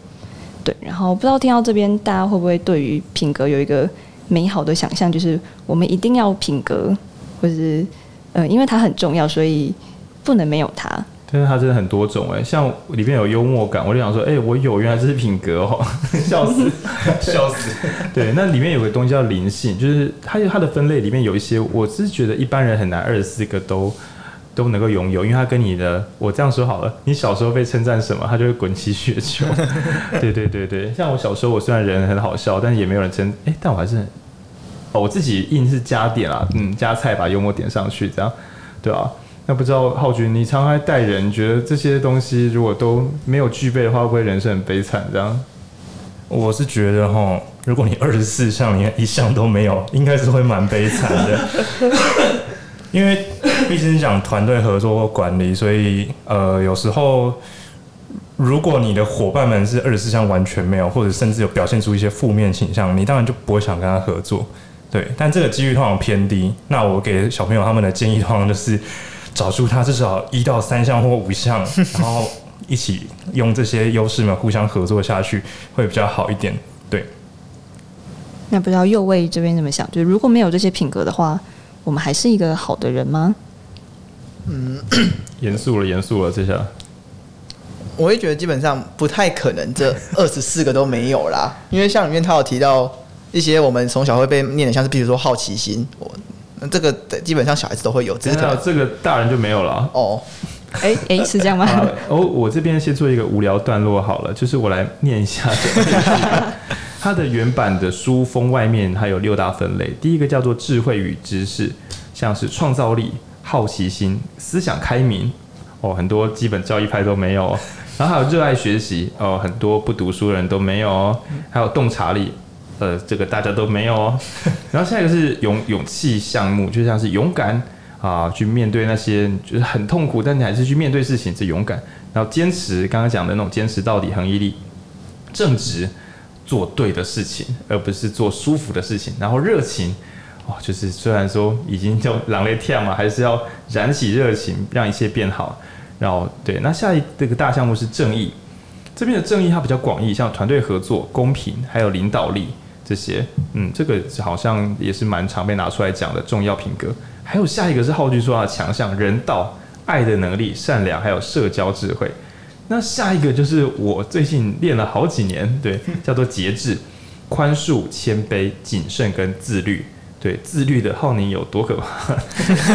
对，然后不知道听到这边大家会不会对于品格有一个美好的想象，就是我们一定要品格，或者是呃，因为它很重要，所以不能没有它。但是它真的很多种哎，像里面有幽默感，我就想说，哎，我有，原来这是品格哦，笑死，笑死。对，那里面有个东西叫灵性，就是它有它的分类里面有一些，我是觉得一般人很难二十四个都都能够拥有，因为他跟你的，我这样说好了，你小时候被称赞什么，他就会滚起雪球。对对对对，像我小时候，我虽然人很好笑，但是也没有人称，哎，但我还是，哦，我自己硬是加点啊，嗯，加菜把幽默点上去，这样，对啊。那不知道浩君，你常常带人，觉得这些东西如果都没有具备的话，会不会人生很悲惨？这样？我是觉得哈，如果你二十四项你一项都没有，应该是会蛮悲惨的。因为毕竟是讲团队合作或管理，所以呃，有时候如果你的伙伴们是二十四项完全没有，或者甚至有表现出一些负面倾向，你当然就不会想跟他合作。对，但这个几率通常偏低。那我给小朋友他们的建议通常就是。找出他至少一到三项或五项，然后一起用这些优势嘛，互相合作下去会比较好一点。对。那不知道右位这边怎么想？就是如果没有这些品格的话，我们还是一个好的人吗？嗯，严肃了，严肃了，这下。我会觉得基本上不太可能，这二十四个都没有啦。因为像里面他有提到一些我们从小会被念的，像是比如说好奇心，我。那这个基本上小孩子都会有，只是可能这个大人就没有了。哦，哎哎，是这样吗？哦，我这边先做一个无聊段落好了，就是我来念一下这个。它的原版的书封外面还有六大分类，第一个叫做智慧与知识，像是创造力、好奇心、思想开明，哦，很多基本教义派都没有。然后还有热爱学习，哦，很多不读书的人都没有。还有洞察力。呃，这个大家都没有哦。然后下一个是勇勇气项目，就像是勇敢啊，去面对那些就是很痛苦，但你还是去面对事情，是勇敢。然后坚持，刚刚讲的那种坚持到底，恒毅力，正直，做对的事情，而不是做舒服的事情。然后热情，哦，就是虽然说已经叫狼狈跳嘛，还是要燃起热情，让一切变好。然后对，那下一这个大项目是正义，这边的正义它比较广义，像团队合作、公平，还有领导力。这些，嗯，这个好像也是蛮常被拿出来讲的重要品格。还有下一个是浩君说他的强项，人道、爱的能力、善良，还有社交智慧。那下一个就是我最近练了好几年，对，叫做节制、宽恕、谦卑、谨慎跟自律。对，自律的浩宁有多可怕？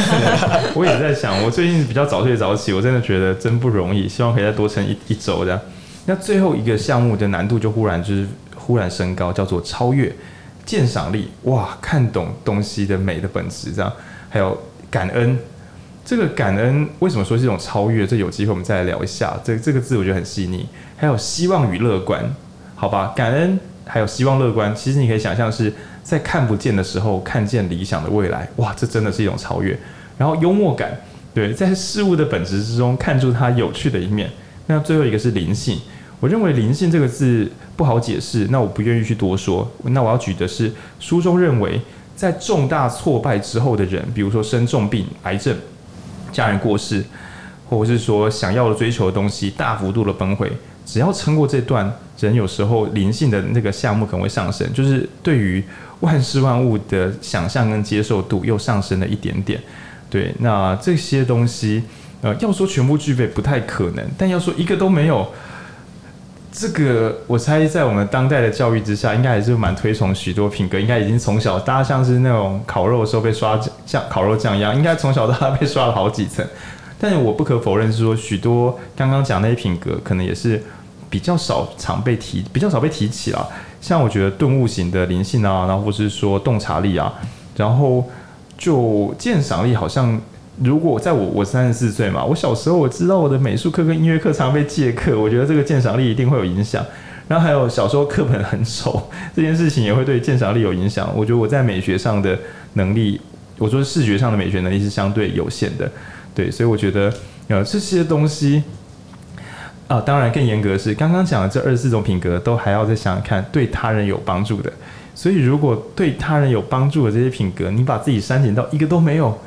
我也在想，我最近比较早睡早起，我真的觉得真不容易，希望可以再多撑一一周这样。那最后一个项目的难度就忽然就是。忽然升高，叫做超越鉴赏力，哇，看懂东西的美的本质，这样，还有感恩，这个感恩为什么说是一种超越？这有机会我们再来聊一下。这这个字我觉得很细腻。还有希望与乐观，好吧，感恩还有希望乐观，其实你可以想象是在看不见的时候看见理想的未来，哇，这真的是一种超越。然后幽默感，对，在事物的本质之中看出它有趣的一面。那最后一个是灵性。我认为“灵性”这个字不好解释，那我不愿意去多说。那我要举的是书中认为，在重大挫败之后的人，比如说生重病、癌症、家人过世，或者是说想要的追求的东西大幅度的崩溃，只要撑过这段，人有时候灵性的那个项目可能会上升，就是对于万事万物的想象跟接受度又上升了一点点。对，那这些东西，呃，要说全部具备不太可能，但要说一个都没有。这个我猜，在我们当代的教育之下，应该还是蛮推崇许多品格。应该已经从小，大家像是那种烤肉的时候被刷像烤肉酱一样，应该从小到大被刷了好几层。但是我不可否认是说，许多刚刚讲那些品格，可能也是比较少常被提，比较少被提起啊。像我觉得顿悟型的灵性啊，然后或是说洞察力啊，然后就鉴赏力好像。如果在我我三十四岁嘛，我小时候我知道我的美术课跟音乐课常被借课，我觉得这个鉴赏力一定会有影响。然后还有小时候课本很丑，这件事情也会对鉴赏力有影响。我觉得我在美学上的能力，我说视觉上的美学能力是相对有限的，对，所以我觉得呃这些东西，啊，当然更严格是，刚刚讲的这二十四种品格都还要再想想看，对他人有帮助的。所以如果对他人有帮助的这些品格，你把自己删减到一个都没有，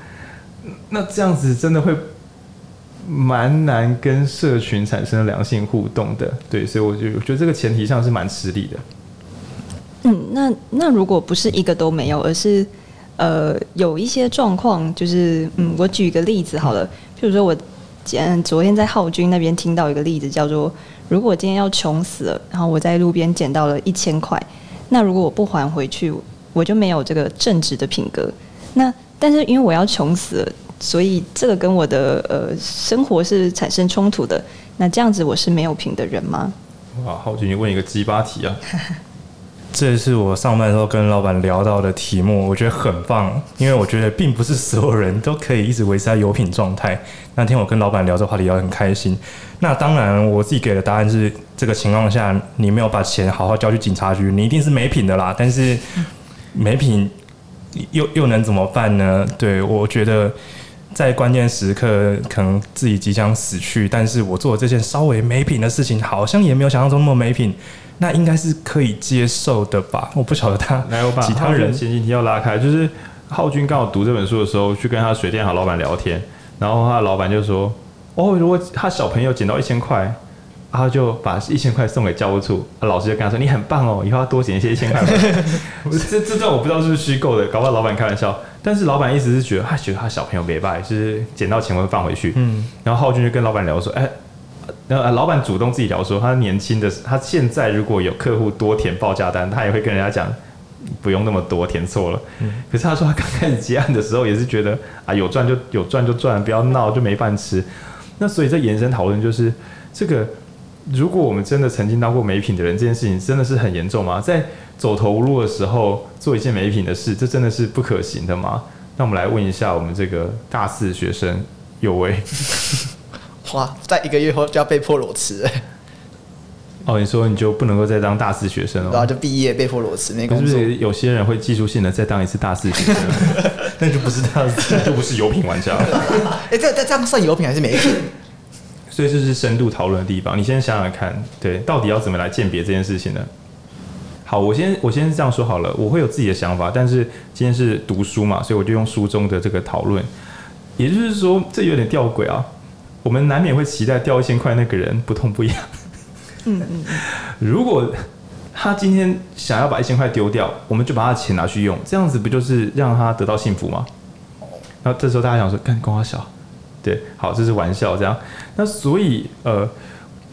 那这样子真的会蛮难跟社群产生良性互动的。对，所以我就觉得这个前提上是蛮吃力的。嗯，那那如果不是一个都没有，而是呃有一些状况，就是嗯，我举一个例子好了，譬如说我。嗯，昨天在浩君那边听到一个例子，叫做如果今天要穷死了，然后我在路边捡到了一千块，那如果我不还回去，我就没有这个正直的品格。那但是因为我要穷死了，所以这个跟我的呃生活是产生冲突的。那这样子我是没有品的人吗？哇，浩君，你问一个鸡巴题啊！这是我上班的时候跟老板聊到的题目，我觉得很棒，因为我觉得并不是所有人都可以一直维持在有品状态。那天我跟老板聊这话题聊得很开心。那当然，我自己给的答案是，这个情况下你没有把钱好好交去警察局，你一定是没品的啦。但是没品又又能怎么办呢？对，我觉得在关键时刻可能自己即将死去，但是我做了这件稍微没品的事情，好像也没有想象中那么没品。那应该是可以接受的吧？我不晓得他 来，我把其他人前几天要拉开，就是浩君刚好读这本书的时候，去跟他水电行老板聊天，然后他的老板就说：“哦，如果他小朋友捡到一千块，他就把一千块送给教务处。”老师就跟他说：“你很棒哦，以后要多捡一些一千块。”这这段我不知道是不是虚构的，搞不好老板开玩笑。但是老板一直是觉得他觉得他小朋友没败，就是捡到钱会放回去。嗯，然后浩俊就跟老板聊说：“哎。”然后老板主动自己聊说，他年轻的，他现在如果有客户多填报价单，他也会跟人家讲，不用那么多，填错了。嗯。可是他说他刚开始接案的时候也是觉得啊，有赚就有赚就赚，不要闹就没饭吃。那所以在延伸讨论就是，这个如果我们真的曾经当过没品的人，这件事情真的是很严重吗？在走投无路的时候做一件没品的事，这真的是不可行的吗？那我们来问一下我们这个大四学生有为。哇，在一个月后就要被迫裸辞哎！哦，你说你就不能够再当大四学生了？然后就毕业被迫裸辞，那个是不是有些人会技术性的再当一次大四学生？那就不是大四，那就不是有品玩家。哎、欸，这这这样算有品还是没品？所以这是深度讨论的地方。你先想想看，对，到底要怎么来鉴别这件事情呢？好，我先我先这样说好了，我会有自己的想法，但是今天是读书嘛，所以我就用书中的这个讨论。也就是说，这有点吊诡啊。我们难免会期待掉一千块那个人不痛不痒。嗯嗯。如果他今天想要把一千块丢掉，我们就把他的钱拿去用，这样子不就是让他得到幸福吗？那这时候大家想说，干，跟我小，对，好，这是玩笑，这样。那所以呃，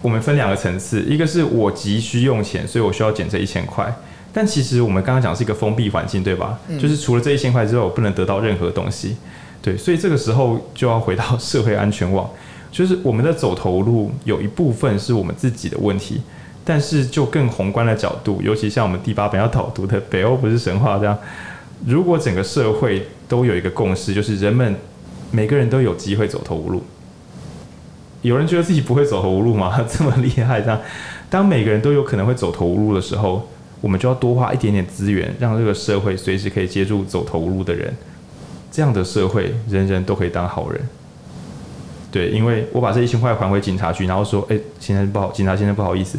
我们分两个层次，一个是我急需用钱，所以我需要减这一千块。但其实我们刚刚讲是一个封闭环境，对吧？就是除了这一千块之外，我不能得到任何东西。对，所以这个时候就要回到社会安全网。就是我们的走投无路有一部分是我们自己的问题，但是就更宏观的角度，尤其像我们第八本要导读的北欧不是神话这样，如果整个社会都有一个共识，就是人们每个人都有机会走投无路，有人觉得自己不会走投无路吗？这么厉害这样，当每个人都有可能会走投无路的时候，我们就要多花一点点资源，让这个社会随时可以接住走投无路的人，这样的社会人人都可以当好人。对，因为我把这一千块还回警察局，然后说，哎，现在不好，警察先生不好意思，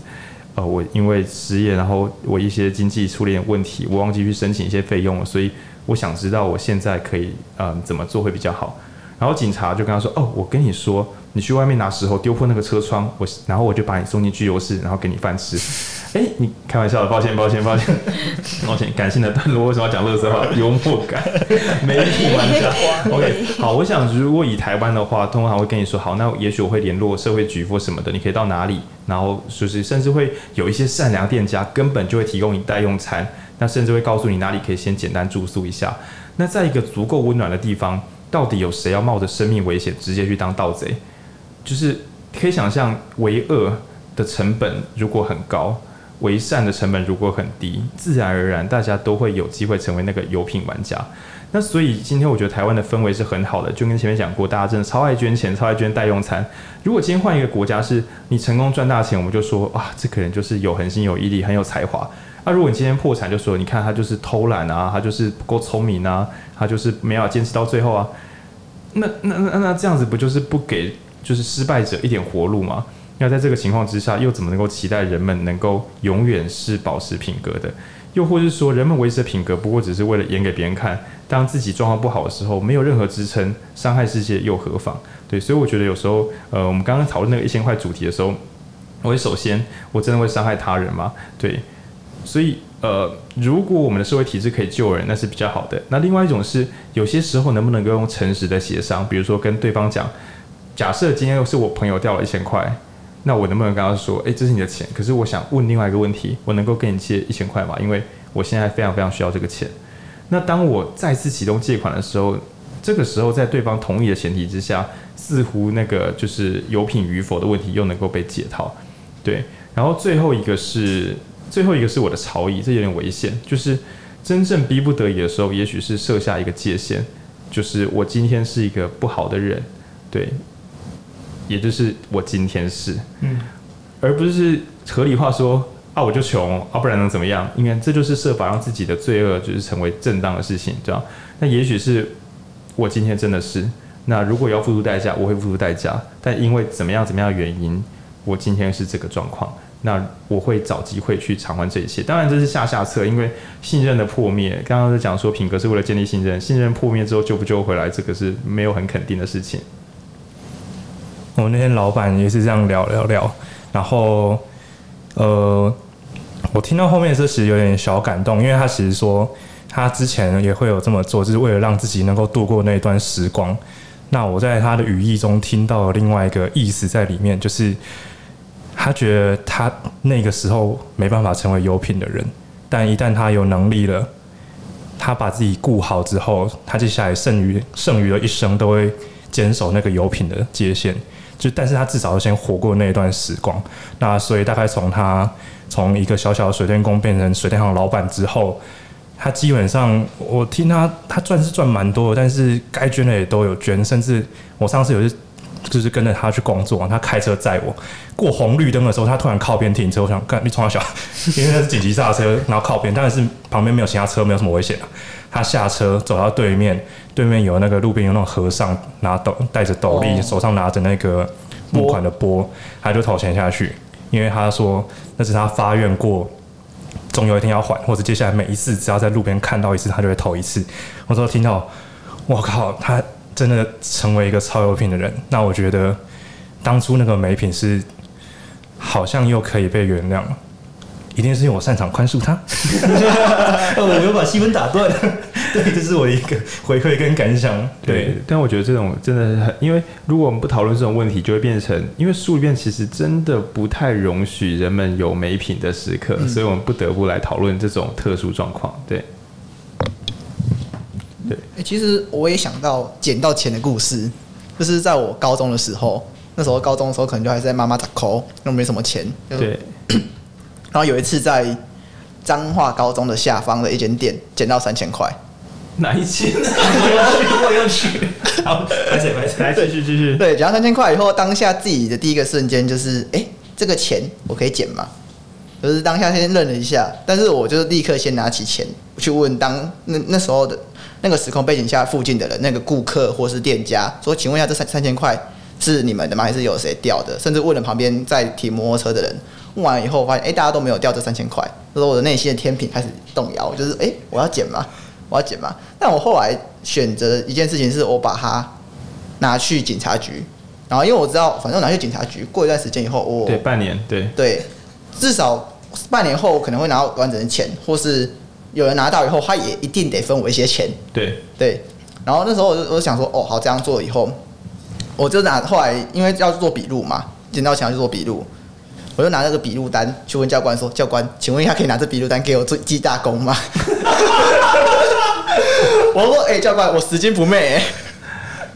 呃，我因为失业，然后我一些经济出了点问题，我忘记去申请一些费用了，所以我想知道我现在可以，嗯、怎么做会比较好。然后警察就跟他说，哦，我跟你说，你去外面拿石头丢破那个车窗，我，然后我就把你送进拘留室，然后给你饭吃。哎，你开玩笑的，抱歉，抱歉，抱歉，抱歉，感性的段落为什么要讲乐色话？幽默感，没品玩家。OK，好，我想如果以台湾的话，通常会跟你说，好，那也许我会联络社会局或什么的，你可以到哪里，然后就是甚至会有一些善良店家，根本就会提供你代用餐，那甚至会告诉你哪里可以先简单住宿一下。那在一个足够温暖的地方，到底有谁要冒着生命危险直接去当盗贼？就是可以想象，为恶的成本如果很高。为善的成本如果很低，自然而然大家都会有机会成为那个有品玩家。那所以今天我觉得台湾的氛围是很好的，就跟前面讲过，大家真的超爱捐钱，超爱捐代用餐。如果今天换一个国家，是你成功赚大钱，我们就说啊，这个人就是有恒心、有毅力、很有才华。那如果你今天破产，就说你看他就是偷懒啊，他就是不够聪明啊，他就是没有坚持到最后啊。那那那那这样子不就是不给就是失败者一点活路吗？那在这个情况之下，又怎么能够期待人们能够永远是保持品格的？又或是说，人们维持的品格不过只是为了演给别人看，当自己状况不好的时候，没有任何支撑，伤害世界又何妨？对，所以我觉得有时候，呃，我们刚刚讨论那个一千块主题的时候，我会首先，我真的会伤害他人吗？对，所以，呃，如果我们的社会体制可以救人，那是比较好的。那另外一种是，有些时候能不能够用诚实的协商，比如说跟对方讲，假设今天又是我朋友掉了一千块。那我能不能跟他说，诶，这是你的钱，可是我想问另外一个问题，我能够跟你借一千块吗？因为我现在非常非常需要这个钱。那当我再次启动借款的时候，这个时候在对方同意的前提之下，似乎那个就是有品与否的问题又能够被解套。对，然后最后一个是最后一个是我的曹疑，这有点危险，就是真正逼不得已的时候，也许是设下一个界限，就是我今天是一个不好的人，对。也就是我今天是，嗯，而不是合理化说啊，我就穷啊，不然能怎么样？因为这就是设法让自己的罪恶就是成为正当的事情，这样。那也许是我今天真的是，那如果要付出代价，我会付出代价。但因为怎么样怎么样的原因，我今天是这个状况，那我会找机会去偿还这一切。当然这是下下策，因为信任的破灭，刚刚在讲说品格是为了建立信任，信任破灭之后救不救回来，这个是没有很肯定的事情。我那天老板也是这样聊聊聊，然后，呃，我听到后面的时候其实有点小感动，因为他其实说他之前也会有这么做，就是为了让自己能够度过那段时光。那我在他的语义中听到了另外一个意思在里面，就是他觉得他那个时候没办法成为有品的人，但一旦他有能力了，他把自己顾好之后，他接下来剩余剩余的一生都会坚守那个有品的界限。就，但是他至少要先活过那一段时光。那所以大概从他从一个小小的水电工变成水电行老板之后，他基本上我听他他赚是赚蛮多的，但是该捐的也都有捐。甚至我上次有就就是跟着他去工作，他开车载我过红绿灯的时候，他突然靠边停车，我想干你冲他小，因为那是紧急刹车，然后靠边，但是旁边没有其他车，没有什么危险啊。他下车走到对面，对面有那个路边有那种和尚拿斗带着斗笠，手上拿着那个募款的钵，他就投钱下去，因为他说那是他发愿过，总有一天要还，或者接下来每一次只要在路边看到一次，他就会投一次。我说听到，我靠，他真的成为一个超有品的人。那我觉得当初那个美品是好像又可以被原谅了。一定是因为我擅长宽恕他，我没有把气氛打断。对，这是我一个回馈跟感想。对，对，但我觉得这种真的很，因为如果我们不讨论这种问题，就会变成，因为书里面其实真的不太容许人们有美品的时刻，嗯、所以我们不得不来讨论这种特殊状况。对，其实我也想到捡到钱的故事，就是在我高中的时候，那时候高中的时候可能就还是在妈妈打 call，又没什么钱。对。然后有一次在彰化高中的下方的一间店捡到三千块，哪一间？我要去，我要去。好，来继续来继续继续。对，捡到三千块以后，当下自己的第一个瞬间就是，哎、欸，这个钱我可以捡吗？就是当下先愣了一下，但是我就是立刻先拿起钱去问当那那时候的那个时空背景下附近的人，那个顾客或是店家，说，请问一下，这三三千块是你们的吗？还是有谁掉的？甚至问了旁边在提摩托车的人。问完以后，发现哎、欸，大家都没有掉这三千块，所以我的内心的天平开始动摇，就是哎、欸，我要捡吗？我要捡吗？但我后来选择一件事情，是我把它拿去警察局，然后因为我知道，反正我拿去警察局，过一段时间以后，我对半年，对对，至少半年后我可能会拿到完整的钱，或是有人拿到以后，他也一定得分我一些钱，对对。然后那时候我就我就想说，哦，好，这样做以后，我就拿后来因为要做笔录嘛，捡到钱要去做笔录。我就拿那个笔录单去问教官说：“教官，请问一下，可以拿这笔录单给我做记大功吗？” 我说：“哎、欸，教官，我拾金不昧。”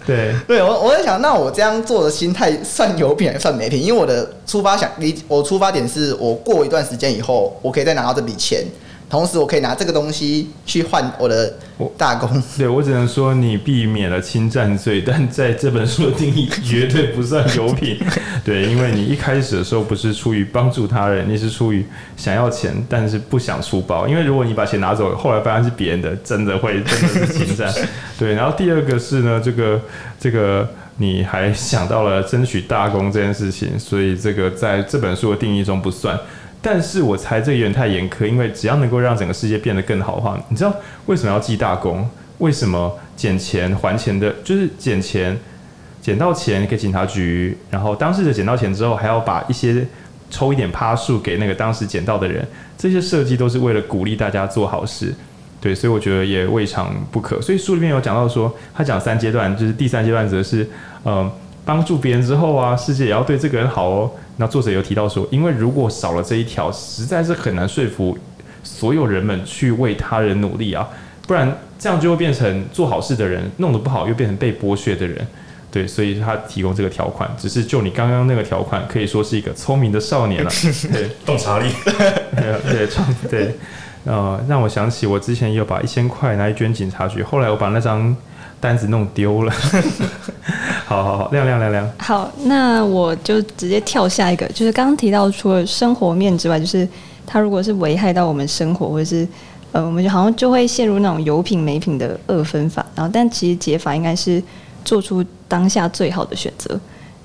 对 对，我我在想，那我这样做的心态算有品还是算没品？因为我的出发想，你我出发点是我过一段时间以后，我可以再拿到这笔钱。同时，我可以拿这个东西去换我的大功。对，我只能说你避免了侵占罪，但在这本书的定义绝对不算有品。对，因为你一开始的时候不是出于帮助他人，你是出于想要钱，但是不想出包。因为如果你把钱拿走，后来发现是别人的，真的会真的是侵占。对，然后第二个是呢，这个这个你还想到了争取大功这件事情，所以这个在这本书的定义中不算。但是我猜这个有点太严苛，因为只要能够让整个世界变得更好的话，你知道为什么要记大功？为什么捡钱还钱的，就是捡钱捡到钱给警察局，然后当事者捡到钱之后还要把一些抽一点趴数给那个当时捡到的人，这些设计都是为了鼓励大家做好事。对，所以我觉得也未尝不可。所以书里面有讲到说，他讲三阶段，就是第三阶段则是，嗯，帮助别人之后啊，世界也要对这个人好哦。那作者有提到说，因为如果少了这一条，实在是很难说服所有人们去为他人努力啊。不然这样就会变成做好事的人弄得不好，又变成被剥削的人。对，所以他提供这个条款，只是就你刚刚那个条款，可以说是一个聪明的少年了。对，洞察力。对，创对。呃，让我想起我之前也有把一千块拿去捐警察局，后来我把那张单子弄丢了。好好好，亮亮亮亮。好，那我就直接跳下一个，就是刚刚提到除了生活面之外，就是它如果是危害到我们生活，或者是呃，我们就好像就会陷入那种有品没品的二分法。然后，但其实解法应该是做出当下最好的选择。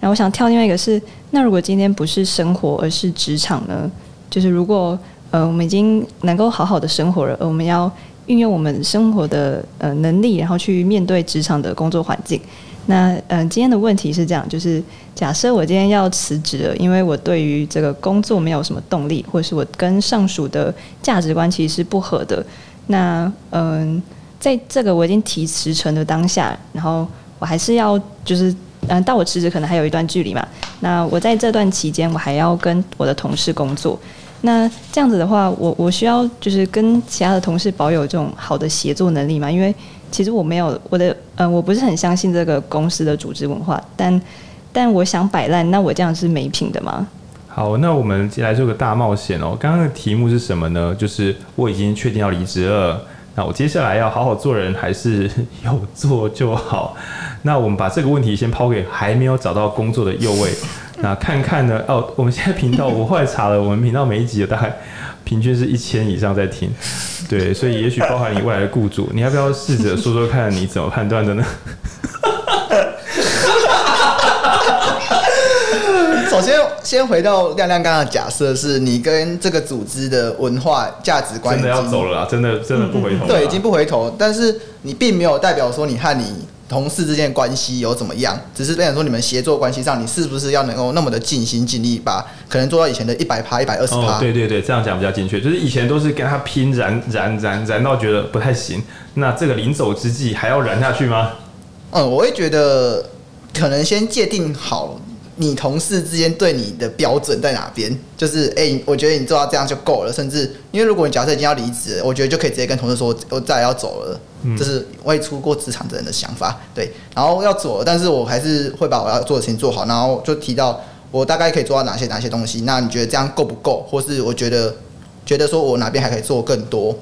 然后，我想跳另外一个是，那如果今天不是生活，而是职场呢？就是如果。呃，我们已经能够好好的生活了，而我们要运用我们生活的呃能力，然后去面对职场的工作环境。那嗯、今天的问题是这样，就是假设我今天要辞职了，因为我对于这个工作没有什么动力，或者是我跟上属的价值观其实是不合的。那嗯、在这个我已经提辞呈的当下，然后我还是要就是嗯、到我辞职可能还有一段距离嘛。那我在这段期间，我还要跟我的同事工作。那这样子的话，我我需要就是跟其他的同事保有这种好的协作能力嘛？因为其实我没有我的，嗯、呃，我不是很相信这个公司的组织文化，但但我想摆烂，那我这样是没品的吗？好，那我们来做个大冒险哦。刚刚的题目是什么呢？就是我已经确定要离职了，那我接下来要好好做人，还是 有做就好？那我们把这个问题先抛给还没有找到工作的右位。那看看呢？哦，我们现在频道，我后来查了，我们频道每一集大概平均是一千以上在听，对，所以也许包含你未来的雇主，你要不要试着说说看你怎么判断的呢？首先，先回到亮亮刚刚的假设，是你跟这个组织的文化价值观真的要走了啦，真的真的不回头，对，已经不回头，但是你并没有代表说你和你。同事之间的关系有怎么样？只是变成说，你们协作关系上，你是不是要能够那么的尽心尽力，把可能做到以前的一百趴、一百二十趴？对对对，这样讲比较精确。就是以前都是跟他拼燃燃燃燃到觉得不太行，那这个临走之际还要燃下去吗？嗯，我会觉得可能先界定好你同事之间对你的标准在哪边。就是哎、欸，我觉得你做到这样就够了。甚至因为如果你假设已经要离职，我觉得就可以直接跟同事说，我再来要走了。这是未出过职场的人的想法，对。然后要走了，但是我还是会把我要做的事情做好。然后就提到我大概可以做到哪些哪些东西。那你觉得这样够不够？或是我觉得觉得说我哪边还可以做更多，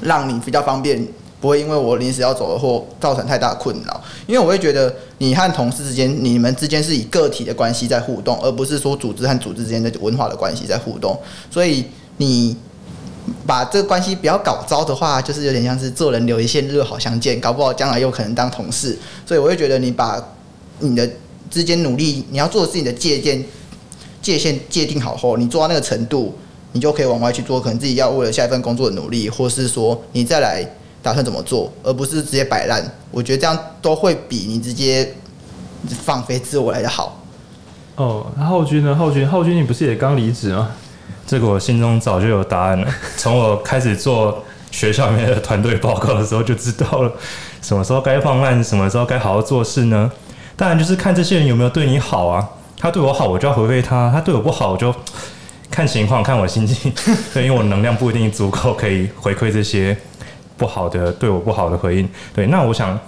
让你比较方便，不会因为我临时要走了或造成太大困扰。因为我会觉得你和同事之间，你们之间是以个体的关系在互动，而不是说组织和组织之间的文化的关系在互动。所以你。把这个关系不要搞糟的话，就是有点像是做人留一线，日后好相见，搞不好将来又可能当同事。所以我会觉得你把你的之间努力，你要做的事情的界限界限界定好后，你做到那个程度，你就可以往外去做，可能自己要为了下一份工作的努力，或是说你再来打算怎么做，而不是直接摆烂。我觉得这样都会比你直接放飞自我来的好。哦，浩君呢？浩君，浩君，你不是也刚离职吗？这个我心中早就有答案了。从我开始做学校里面的团队报告的时候，就知道了什么时候该放慢，什么时候该好好做事呢？当然就是看这些人有没有对你好啊。他对我好，我就要回馈他；他对我不好，我就 看情况，看我心情。对，因为我能量不一定足够，可以回馈这些不好的、对我不好的回应。对，那我想，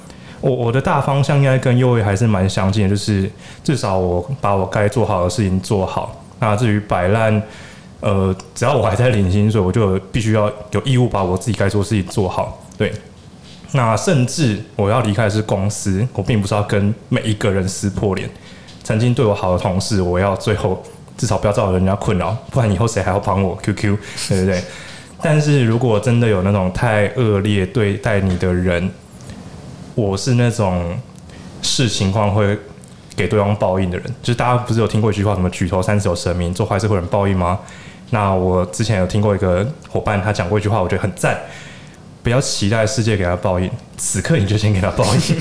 我我的大方向应该跟右位还是蛮相近的，就是至少我把我该做好的事情做好。那至于摆烂。呃，只要我还在领薪水，我就必须要有义务把我自己该做的事情做好。对，那甚至我要离开的是公司，我并不是要跟每一个人撕破脸。曾经对我好的同事，我要最后至少不要造成人家困扰，不然以后谁还要帮我？QQ，对不对？但是如果真的有那种太恶劣对待你的人，我是那种视情况会给对方报应的人。就是大家不是有听过一句话，什么举头三尺有神明，做坏事会有人报应吗？那我之前有听过一个伙伴，他讲过一句话，我觉得很赞。不要期待世界给他报应，此刻你就先给他报应。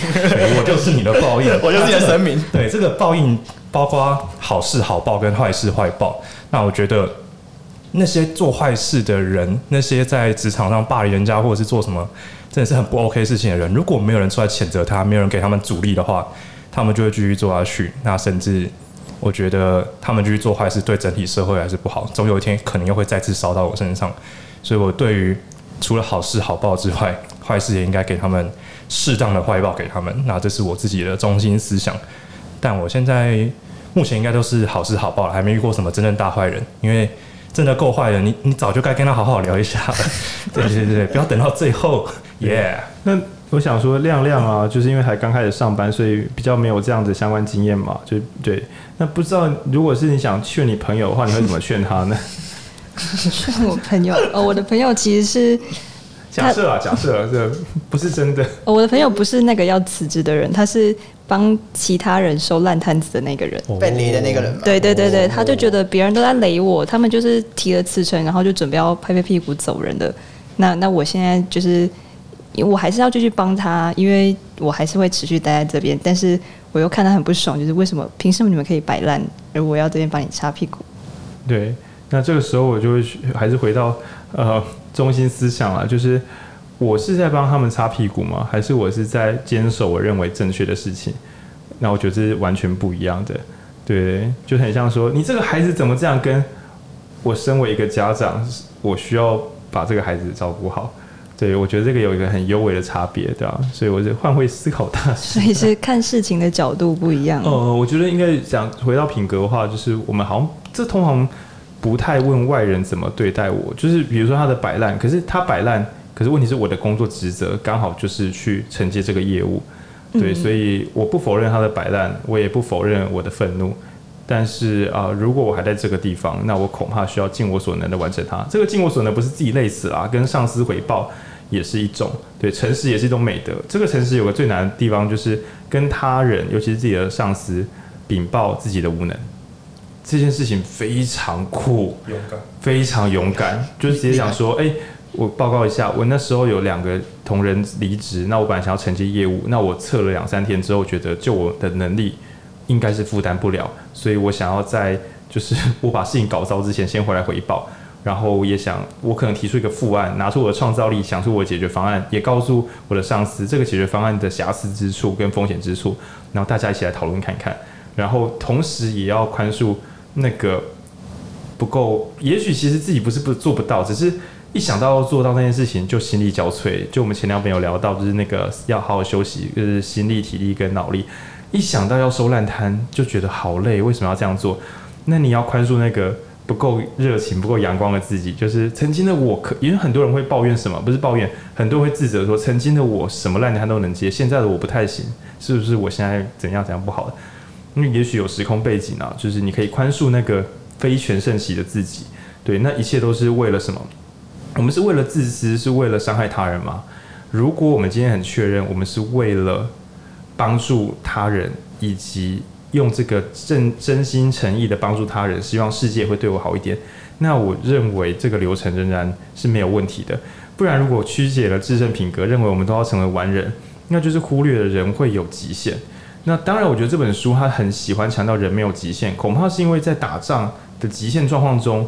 我就是你的报应，我就是你的神明。对，这个报应包括好事好报跟坏事坏报。那我觉得那些做坏事的人，那些在职场上霸凌人家或者是做什么真的是很不 OK 事情的人，如果没有人出来谴责他，没有人给他们阻力的话，他们就会继续做下去。那甚至我觉得他们继续做坏事，对整体社会还是不好。总有一天可能又会再次烧到我身上。所以我对于除了好事好报之外，坏事也应该给他们适当的坏报给他们。那这是我自己的中心思想。但我现在目前应该都是好事好报了，还没遇过什么真正大坏人。因为真的够坏的，你你早就该跟他好好聊一下 了。对对对，不要等到最后。耶、yeah.。那我想说，亮亮啊，就是因为才刚开始上班，所以比较没有这样子相关经验嘛。就对。那不知道，如果是你想劝你朋友的话，你会怎么劝他呢？劝我朋友哦，我的朋友其实是假设啊，假设这不是真的。哦，我的朋友不是那个要辞职的人，他是帮其他人收烂摊子的那个人，被雷的那个人。对对对对，他就觉得别人都在雷我，他们就是提了辞呈，然后就准备要拍拍屁股走人的。那那我现在就是，我还是要继续帮他，因为我还是会持续待在这边。但是我又看他很不爽，就是为什么凭什么你们可以摆烂，而我要这边帮你擦屁股？对。那这个时候我就会还是回到呃中心思想了，就是我是在帮他们擦屁股吗？还是我是在坚守我认为正确的事情？那我觉得这是完全不一样的，对，就很像说你这个孩子怎么这样？跟我身为一个家长，我需要把这个孩子照顾好，对，我觉得这个有一个很优美的差别，对吧？所以我是换位思考大师，所以是看事情的角度不一样。呃，我觉得应该讲回到品格的话，就是我们好像这通常。不太问外人怎么对待我，就是比如说他的摆烂，可是他摆烂，可是问题是我的工作职责刚好就是去承接这个业务，对，所以我不否认他的摆烂，我也不否认我的愤怒，但是啊、呃，如果我还在这个地方，那我恐怕需要尽我所能的完成它。这个尽我所能不是自己累死啦，跟上司回报也是一种，对，诚实也是一种美德。这个诚实有个最难的地方，就是跟他人，尤其是自己的上司禀报自己的无能。这件事情非常酷，勇敢，非常勇敢，就是直接讲说，哎、欸，我报告一下，我那时候有两个同仁离职，那我本来想要承接业务，那我测了两三天之后，觉得就我的能力应该是负担不了，所以我想要在就是 我把事情搞糟之前先回来回报，然后也想我可能提出一个副案，拿出我的创造力，想出我的解决方案，也告诉我的上司这个解决方案的瑕疵之处跟风险之处，然后大家一起来讨论看看，然后同时也要宽恕。那个不够，也许其实自己不是不做不到，只是一想到要做到那件事情就心力交瘁。就我们前两篇有聊到，就是那个要好好休息，就是心力、体力跟脑力。一想到要收烂摊，就觉得好累。为什么要这样做？那你要宽恕那个不够热情、不够阳光的自己。就是曾经的我可，可因为很多人会抱怨什么？不是抱怨，很多人会自责说，曾经的我什么烂摊都能接，现在的我不太行，是不是？我现在怎样怎样不好的？因为也许有时空背景啊，就是你可以宽恕那个非全盛期的自己，对，那一切都是为了什么？我们是为了自私，是为了伤害他人吗？如果我们今天很确认，我们是为了帮助他人，以及用这个真真心诚意的帮助他人，希望世界会对我好一点，那我认为这个流程仍然是没有问题的。不然，如果曲解了制胜品格，认为我们都要成为完人，那就是忽略了人会有极限。那当然，我觉得这本书他很喜欢强调人没有极限，恐怕是因为在打仗的极限状况中，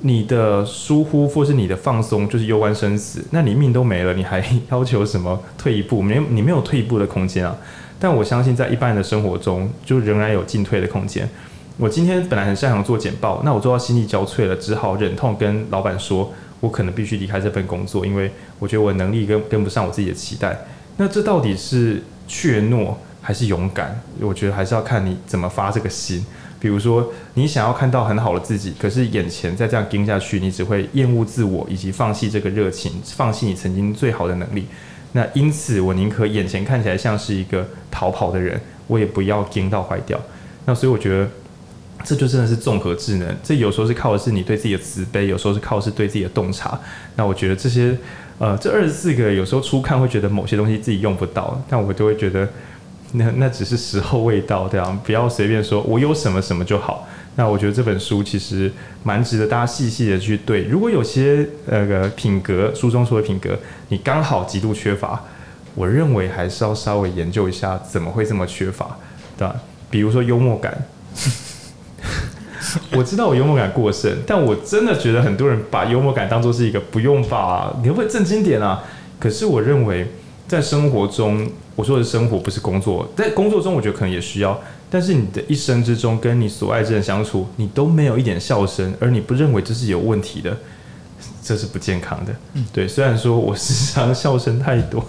你的疏忽或是你的放松就是攸关生死。那你命都没了，你还要求什么退一步？没，你没有退一步的空间啊。但我相信，在一般人的生活中，就仍然有进退的空间。我今天本来很擅长做简报，那我做到心力交瘁了，只好忍痛跟老板说，我可能必须离开这份工作，因为我觉得我能力跟跟不上我自己的期待。那这到底是怯懦？还是勇敢，我觉得还是要看你怎么发这个心。比如说，你想要看到很好的自己，可是眼前再这样盯下去，你只会厌恶自我，以及放弃这个热情，放弃你曾经最好的能力。那因此，我宁可眼前看起来像是一个逃跑的人，我也不要盯到坏掉。那所以我觉得，这就真的是综合智能。这有时候是靠的是你对自己的慈悲，有时候是靠的是对自己的洞察。那我觉得这些，呃，这二十四个有时候初看会觉得某些东西自己用不到，但我就会觉得。那那只是时候未到，这样不要随便说我有什么什么就好。那我觉得这本书其实蛮值得大家细细的去对。如果有些那个品格，书中说的品格，你刚好极度缺乏，我认为还是要稍微研究一下怎么会这么缺乏，对吧？比如说幽默感，我知道我幽默感过剩，但我真的觉得很多人把幽默感当做是一个不用吧，你会不会正经点啊？可是我认为在生活中，我说的生活不是工作，在工作中我觉得可能也需要。但是你的一生之中，跟你所爱之人相处，你都没有一点笑声，而你不认为这是有问题的，这是不健康的。嗯，对。虽然说我时常笑声太多，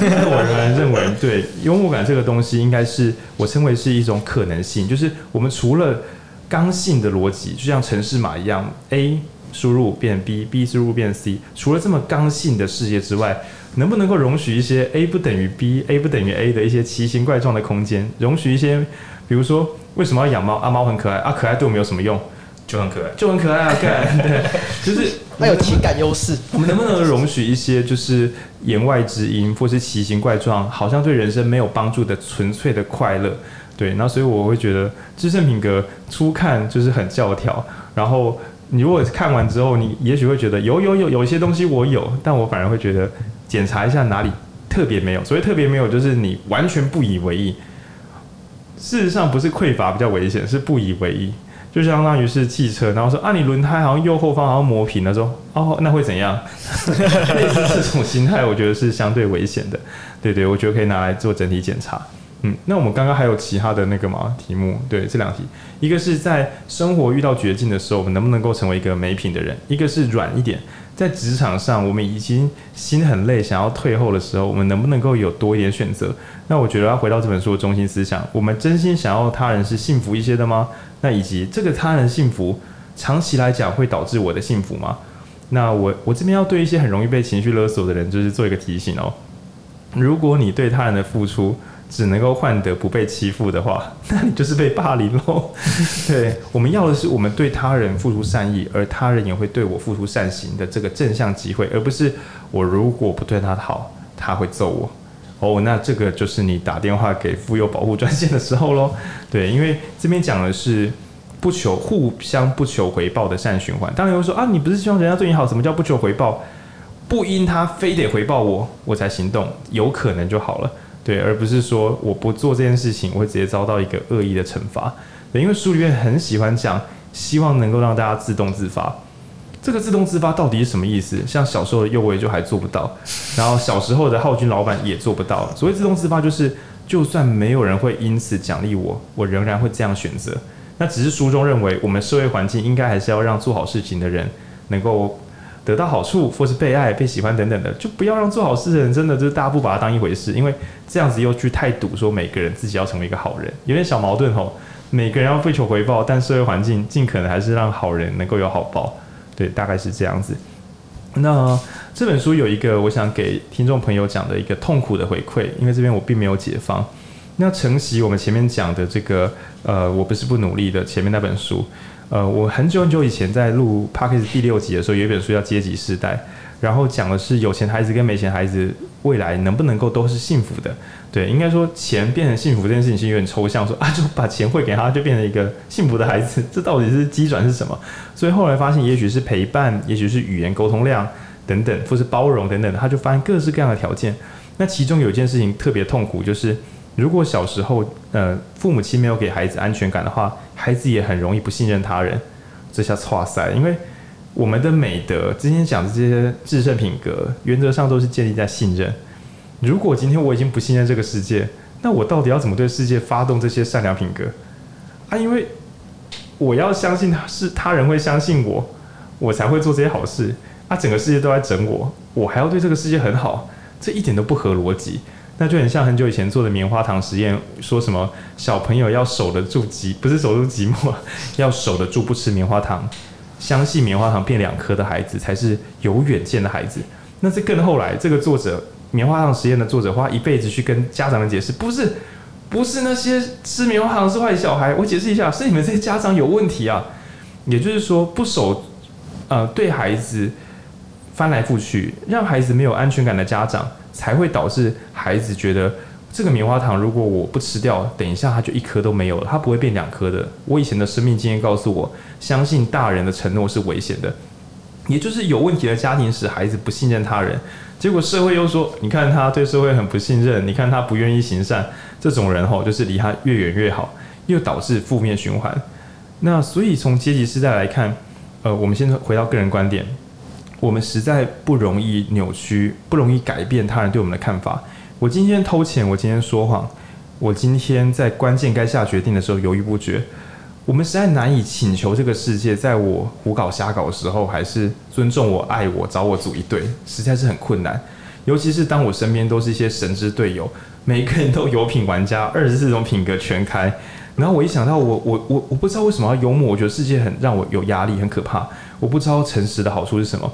但我仍然认为，对幽默感这个东西，应该是我称为是一种可能性，就是我们除了刚性的逻辑，就像城市码一样，A 输入变 B，B 输入变 C，除了这么刚性的世界之外，能不能够容许一些 A 不等于 B，A 不等于 A 的一些奇形怪状的空间，容许一些。比如说，为什么要养猫啊？猫很可爱啊，可爱对我们有什么用？就很可爱，就很可爱啊！对，对，就是 它有情感优势。我们能不能容许一些就是言外之音，或是奇形怪状，好像对人生没有帮助的纯粹的快乐？对，那所以我会觉得《制胜品格》初看就是很教条，然后你如果看完之后，你也许会觉得有有有有一些东西我有，但我反而会觉得检查一下哪里特别没有。所谓特别没有，就是你完全不以为意。事实上不是匮乏比较危险，是不以为意，就相当于是汽车，然后说啊，你轮胎好像右后方好像磨平了，说哦，那会怎样？这种心态，我觉得是相对危险的。对对，我觉得可以拿来做整体检查。嗯，那我们刚刚还有其他的那个吗？题目？对，这两题，一个是在生活遇到绝境的时候，我们能不能够成为一个没品的人？一个是软一点。在职场上，我们已经心很累，想要退后的时候，我们能不能够有多一点选择？那我觉得要回到这本书的中心思想，我们真心想要他人是幸福一些的吗？那以及这个他人幸福，长期来讲会导致我的幸福吗？那我我这边要对一些很容易被情绪勒索的人，就是做一个提醒哦。如果你对他人的付出，只能够换得不被欺负的话，那你就是被霸凌喽。对，我们要的是我们对他人付出善意，而他人也会对我付出善行的这个正向机会，而不是我如果不对他好，他会揍我。哦，那这个就是你打电话给妇幼保护专线的时候喽。对，因为这边讲的是不求互相不求回报的善循环。当然有人说啊，你不是希望人家对你好？什么叫不求回报？不因他非得回报我，我才行动，有可能就好了。对，而不是说我不做这件事情，我会直接遭到一个恶意的惩罚。对，因为书里面很喜欢讲，希望能够让大家自动自发。这个自动自发到底是什么意思？像小时候的幼维就还做不到，然后小时候的浩军老板也做不到。所谓自动自发，就是就算没有人会因此奖励我，我仍然会这样选择。那只是书中认为，我们社会环境应该还是要让做好事情的人能够。得到好处，或是被爱、被喜欢等等的，就不要让做好事的人真的就是大家不把它当一回事，因为这样子又去太赌说每个人自己要成为一个好人，有点小矛盾吼。每个人要追求回报，但社会环境尽可能还是让好人能够有好报，对，大概是这样子。那这本书有一个我想给听众朋友讲的一个痛苦的回馈，因为这边我并没有解放。那承袭我们前面讲的这个，呃，我不是不努力的前面那本书。呃，我很久很久以前在录 Podcast 第六集的时候，有一本书叫《阶级世代》，然后讲的是有钱孩子跟没钱孩子未来能不能够都是幸福的。对，应该说钱变成幸福这件事情是有点抽象，说啊，就把钱汇给他，就变成一个幸福的孩子，这到底是机转是什么？所以后来发现，也许是陪伴，也许是语言沟通量等等，或是包容等等，他就发现各式各样的条件。那其中有一件事情特别痛苦，就是。如果小时候，呃，父母亲没有给孩子安全感的话，孩子也很容易不信任他人。这下挫赛，因为我们的美德，之前讲的这些制胜品格，原则上都是建立在信任。如果今天我已经不信任这个世界，那我到底要怎么对世界发动这些善良品格？啊，因为我要相信他是他人会相信我，我才会做这些好事。啊，整个世界都在整我，我还要对这个世界很好，这一点都不合逻辑。那就很像很久以前做的棉花糖实验，说什么小朋友要守得住寂，不是守住寂寞，要守得住不吃棉花糖，相信棉花糖变两颗的孩子才是有远见的孩子。那这更后来，这个作者棉花糖实验的作者花一辈子去跟家长们解释，不是，不是那些吃棉花糖是坏小孩，我解释一下，是你们这些家长有问题啊。也就是说，不守，呃，对孩子翻来覆去，让孩子没有安全感的家长。才会导致孩子觉得这个棉花糖如果我不吃掉，等一下它就一颗都没有了，它不会变两颗的。我以前的生命经验告诉我，相信大人的承诺是危险的，也就是有问题的家庭使孩子不信任他人，结果社会又说，你看他对社会很不信任，你看他不愿意行善，这种人吼就是离他越远越好，又导致负面循环。那所以从阶级时代来看，呃，我们先回到个人观点，我们实在不容易扭曲，不容易改变他人对我们的看法。我今天偷钱，我今天说谎，我今天在关键该下决定的时候犹豫不决，我们实在难以请求这个世界，在我胡搞瞎搞的时候，还是尊重我、爱我、找我组一队，实在是很困难。尤其是当我身边都是一些神之队友，每个人都有品玩家，二十四种品格全开。然后我一想到我我我我不知道为什么要幽默，我觉得世界很让我有压力，很可怕。我不知道诚实的好处是什么。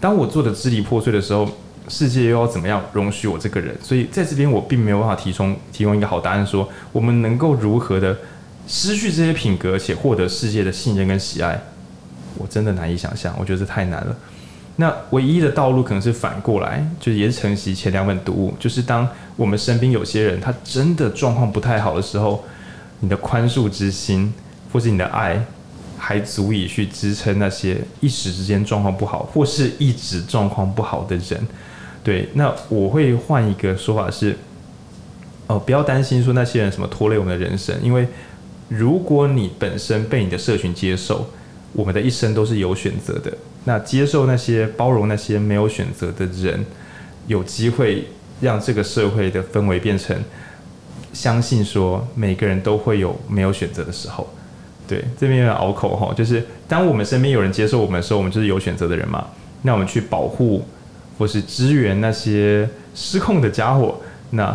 当我做的支离破碎的时候，世界又要怎么样容许我这个人？所以在这边我并没有办法提供提供一个好答案，说我们能够如何的失去这些品格，且获得世界的信任跟喜爱，我真的难以想象。我觉得这太难了。那唯一的道路可能是反过来，就是也是承袭前两本读物，就是当我们身边有些人他真的状况不太好的时候。你的宽恕之心，或是你的爱，还足以去支撑那些一时之间状况不好，或是一直状况不好的人。对，那我会换一个说法是，哦、不要担心说那些人什么拖累我们的人生，因为如果你本身被你的社群接受，我们的一生都是有选择的。那接受那些包容那些没有选择的人，有机会让这个社会的氛围变成。相信说每个人都会有没有选择的时候，对，这边有点拗口哈，就是当我们身边有人接受我们的时候，我们就是有选择的人嘛。那我们去保护或是支援那些失控的家伙，那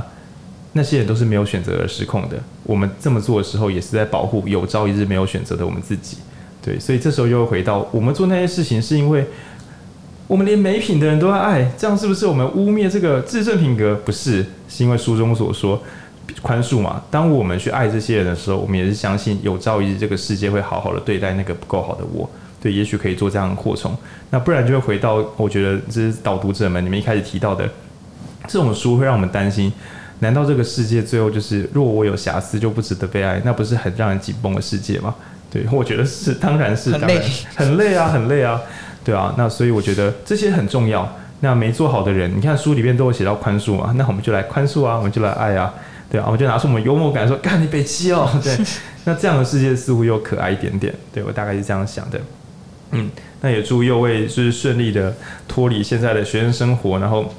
那些人都是没有选择而失控的。我们这么做的时候，也是在保护有朝一日没有选择的我们自己。对，所以这时候又回到我们做那些事情，是因为我们连没品的人都要爱，这样是不是我们污蔑这个至圣品格？不是，是因为书中所说。宽恕嘛，当我们去爱这些人的时候，我们也是相信有朝一日这个世界会好好的对待那个不够好的我。对，也许可以做这样的扩充。那不然就会回到，我觉得这是导读者们你们一开始提到的，这种书会让我们担心：难道这个世界最后就是若我有瑕疵就不值得被爱？那不是很让人紧绷的世界吗？对，我觉得是，当然是，当然，很累，很累啊，很累啊，对啊。那所以我觉得这些很重要。那没做好的人，你看书里面都有写到宽恕嘛，那我们就来宽恕啊，我们就来爱啊。对啊，我就拿出我们幽默感说：“干你北七哦！”对，那这样的世界似乎又可爱一点点。对，我大概是这样想的。嗯，那也祝右卫是顺利的脱离现在的学生生活，然后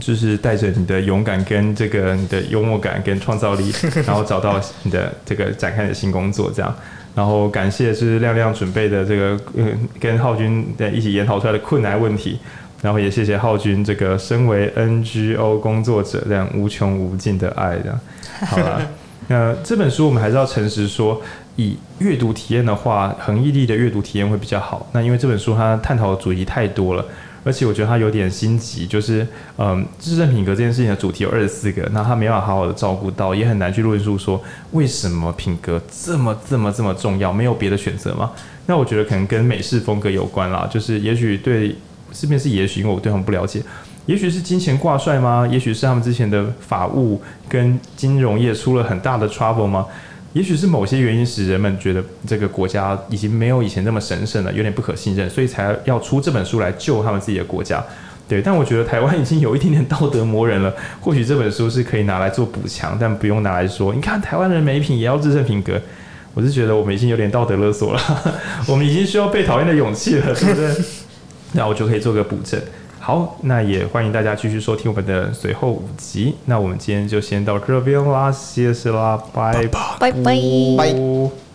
就是带着你的勇敢跟这个你的幽默感跟创造力，然后找到你的这个展开的新工作。这样，然后感谢是亮亮准备的这个嗯，跟浩君在一起研讨出来的困难问题。然后也谢谢浩君这个身为 NGO 工作者这样无穷无尽的爱，这样 好了。那这本书我们还是要诚实说，以阅读体验的话，恒毅力的阅读体验会比较好。那因为这本书它探讨的主题太多了，而且我觉得它有点心急，就是嗯，至圣品格这件事情的主题有二十四个，那他没办法好好的照顾到，也很难去论述说为什么品格这么这么这么重要，没有别的选择吗？那我觉得可能跟美式风格有关啦，就是也许对。这边是也许，因为我对他们不了解，也许是金钱挂帅吗？也许是他们之前的法务跟金融业出了很大的 trouble 吗？也许是某些原因使人们觉得这个国家已经没有以前那么神圣了，有点不可信任，所以才要出这本书来救他们自己的国家。对，但我觉得台湾已经有一点点道德磨人了，或许这本书是可以拿来做补强，但不用拿来说，你看台湾人没品也要至圣品格。我是觉得我们已经有点道德勒索了，我们已经需要被讨厌的勇气了，对不对？那我就可以做个补正。好，那也欢迎大家继续收听我们的随后五集。那我们今天就先到这边啦，谢谢啦，拜拜拜拜。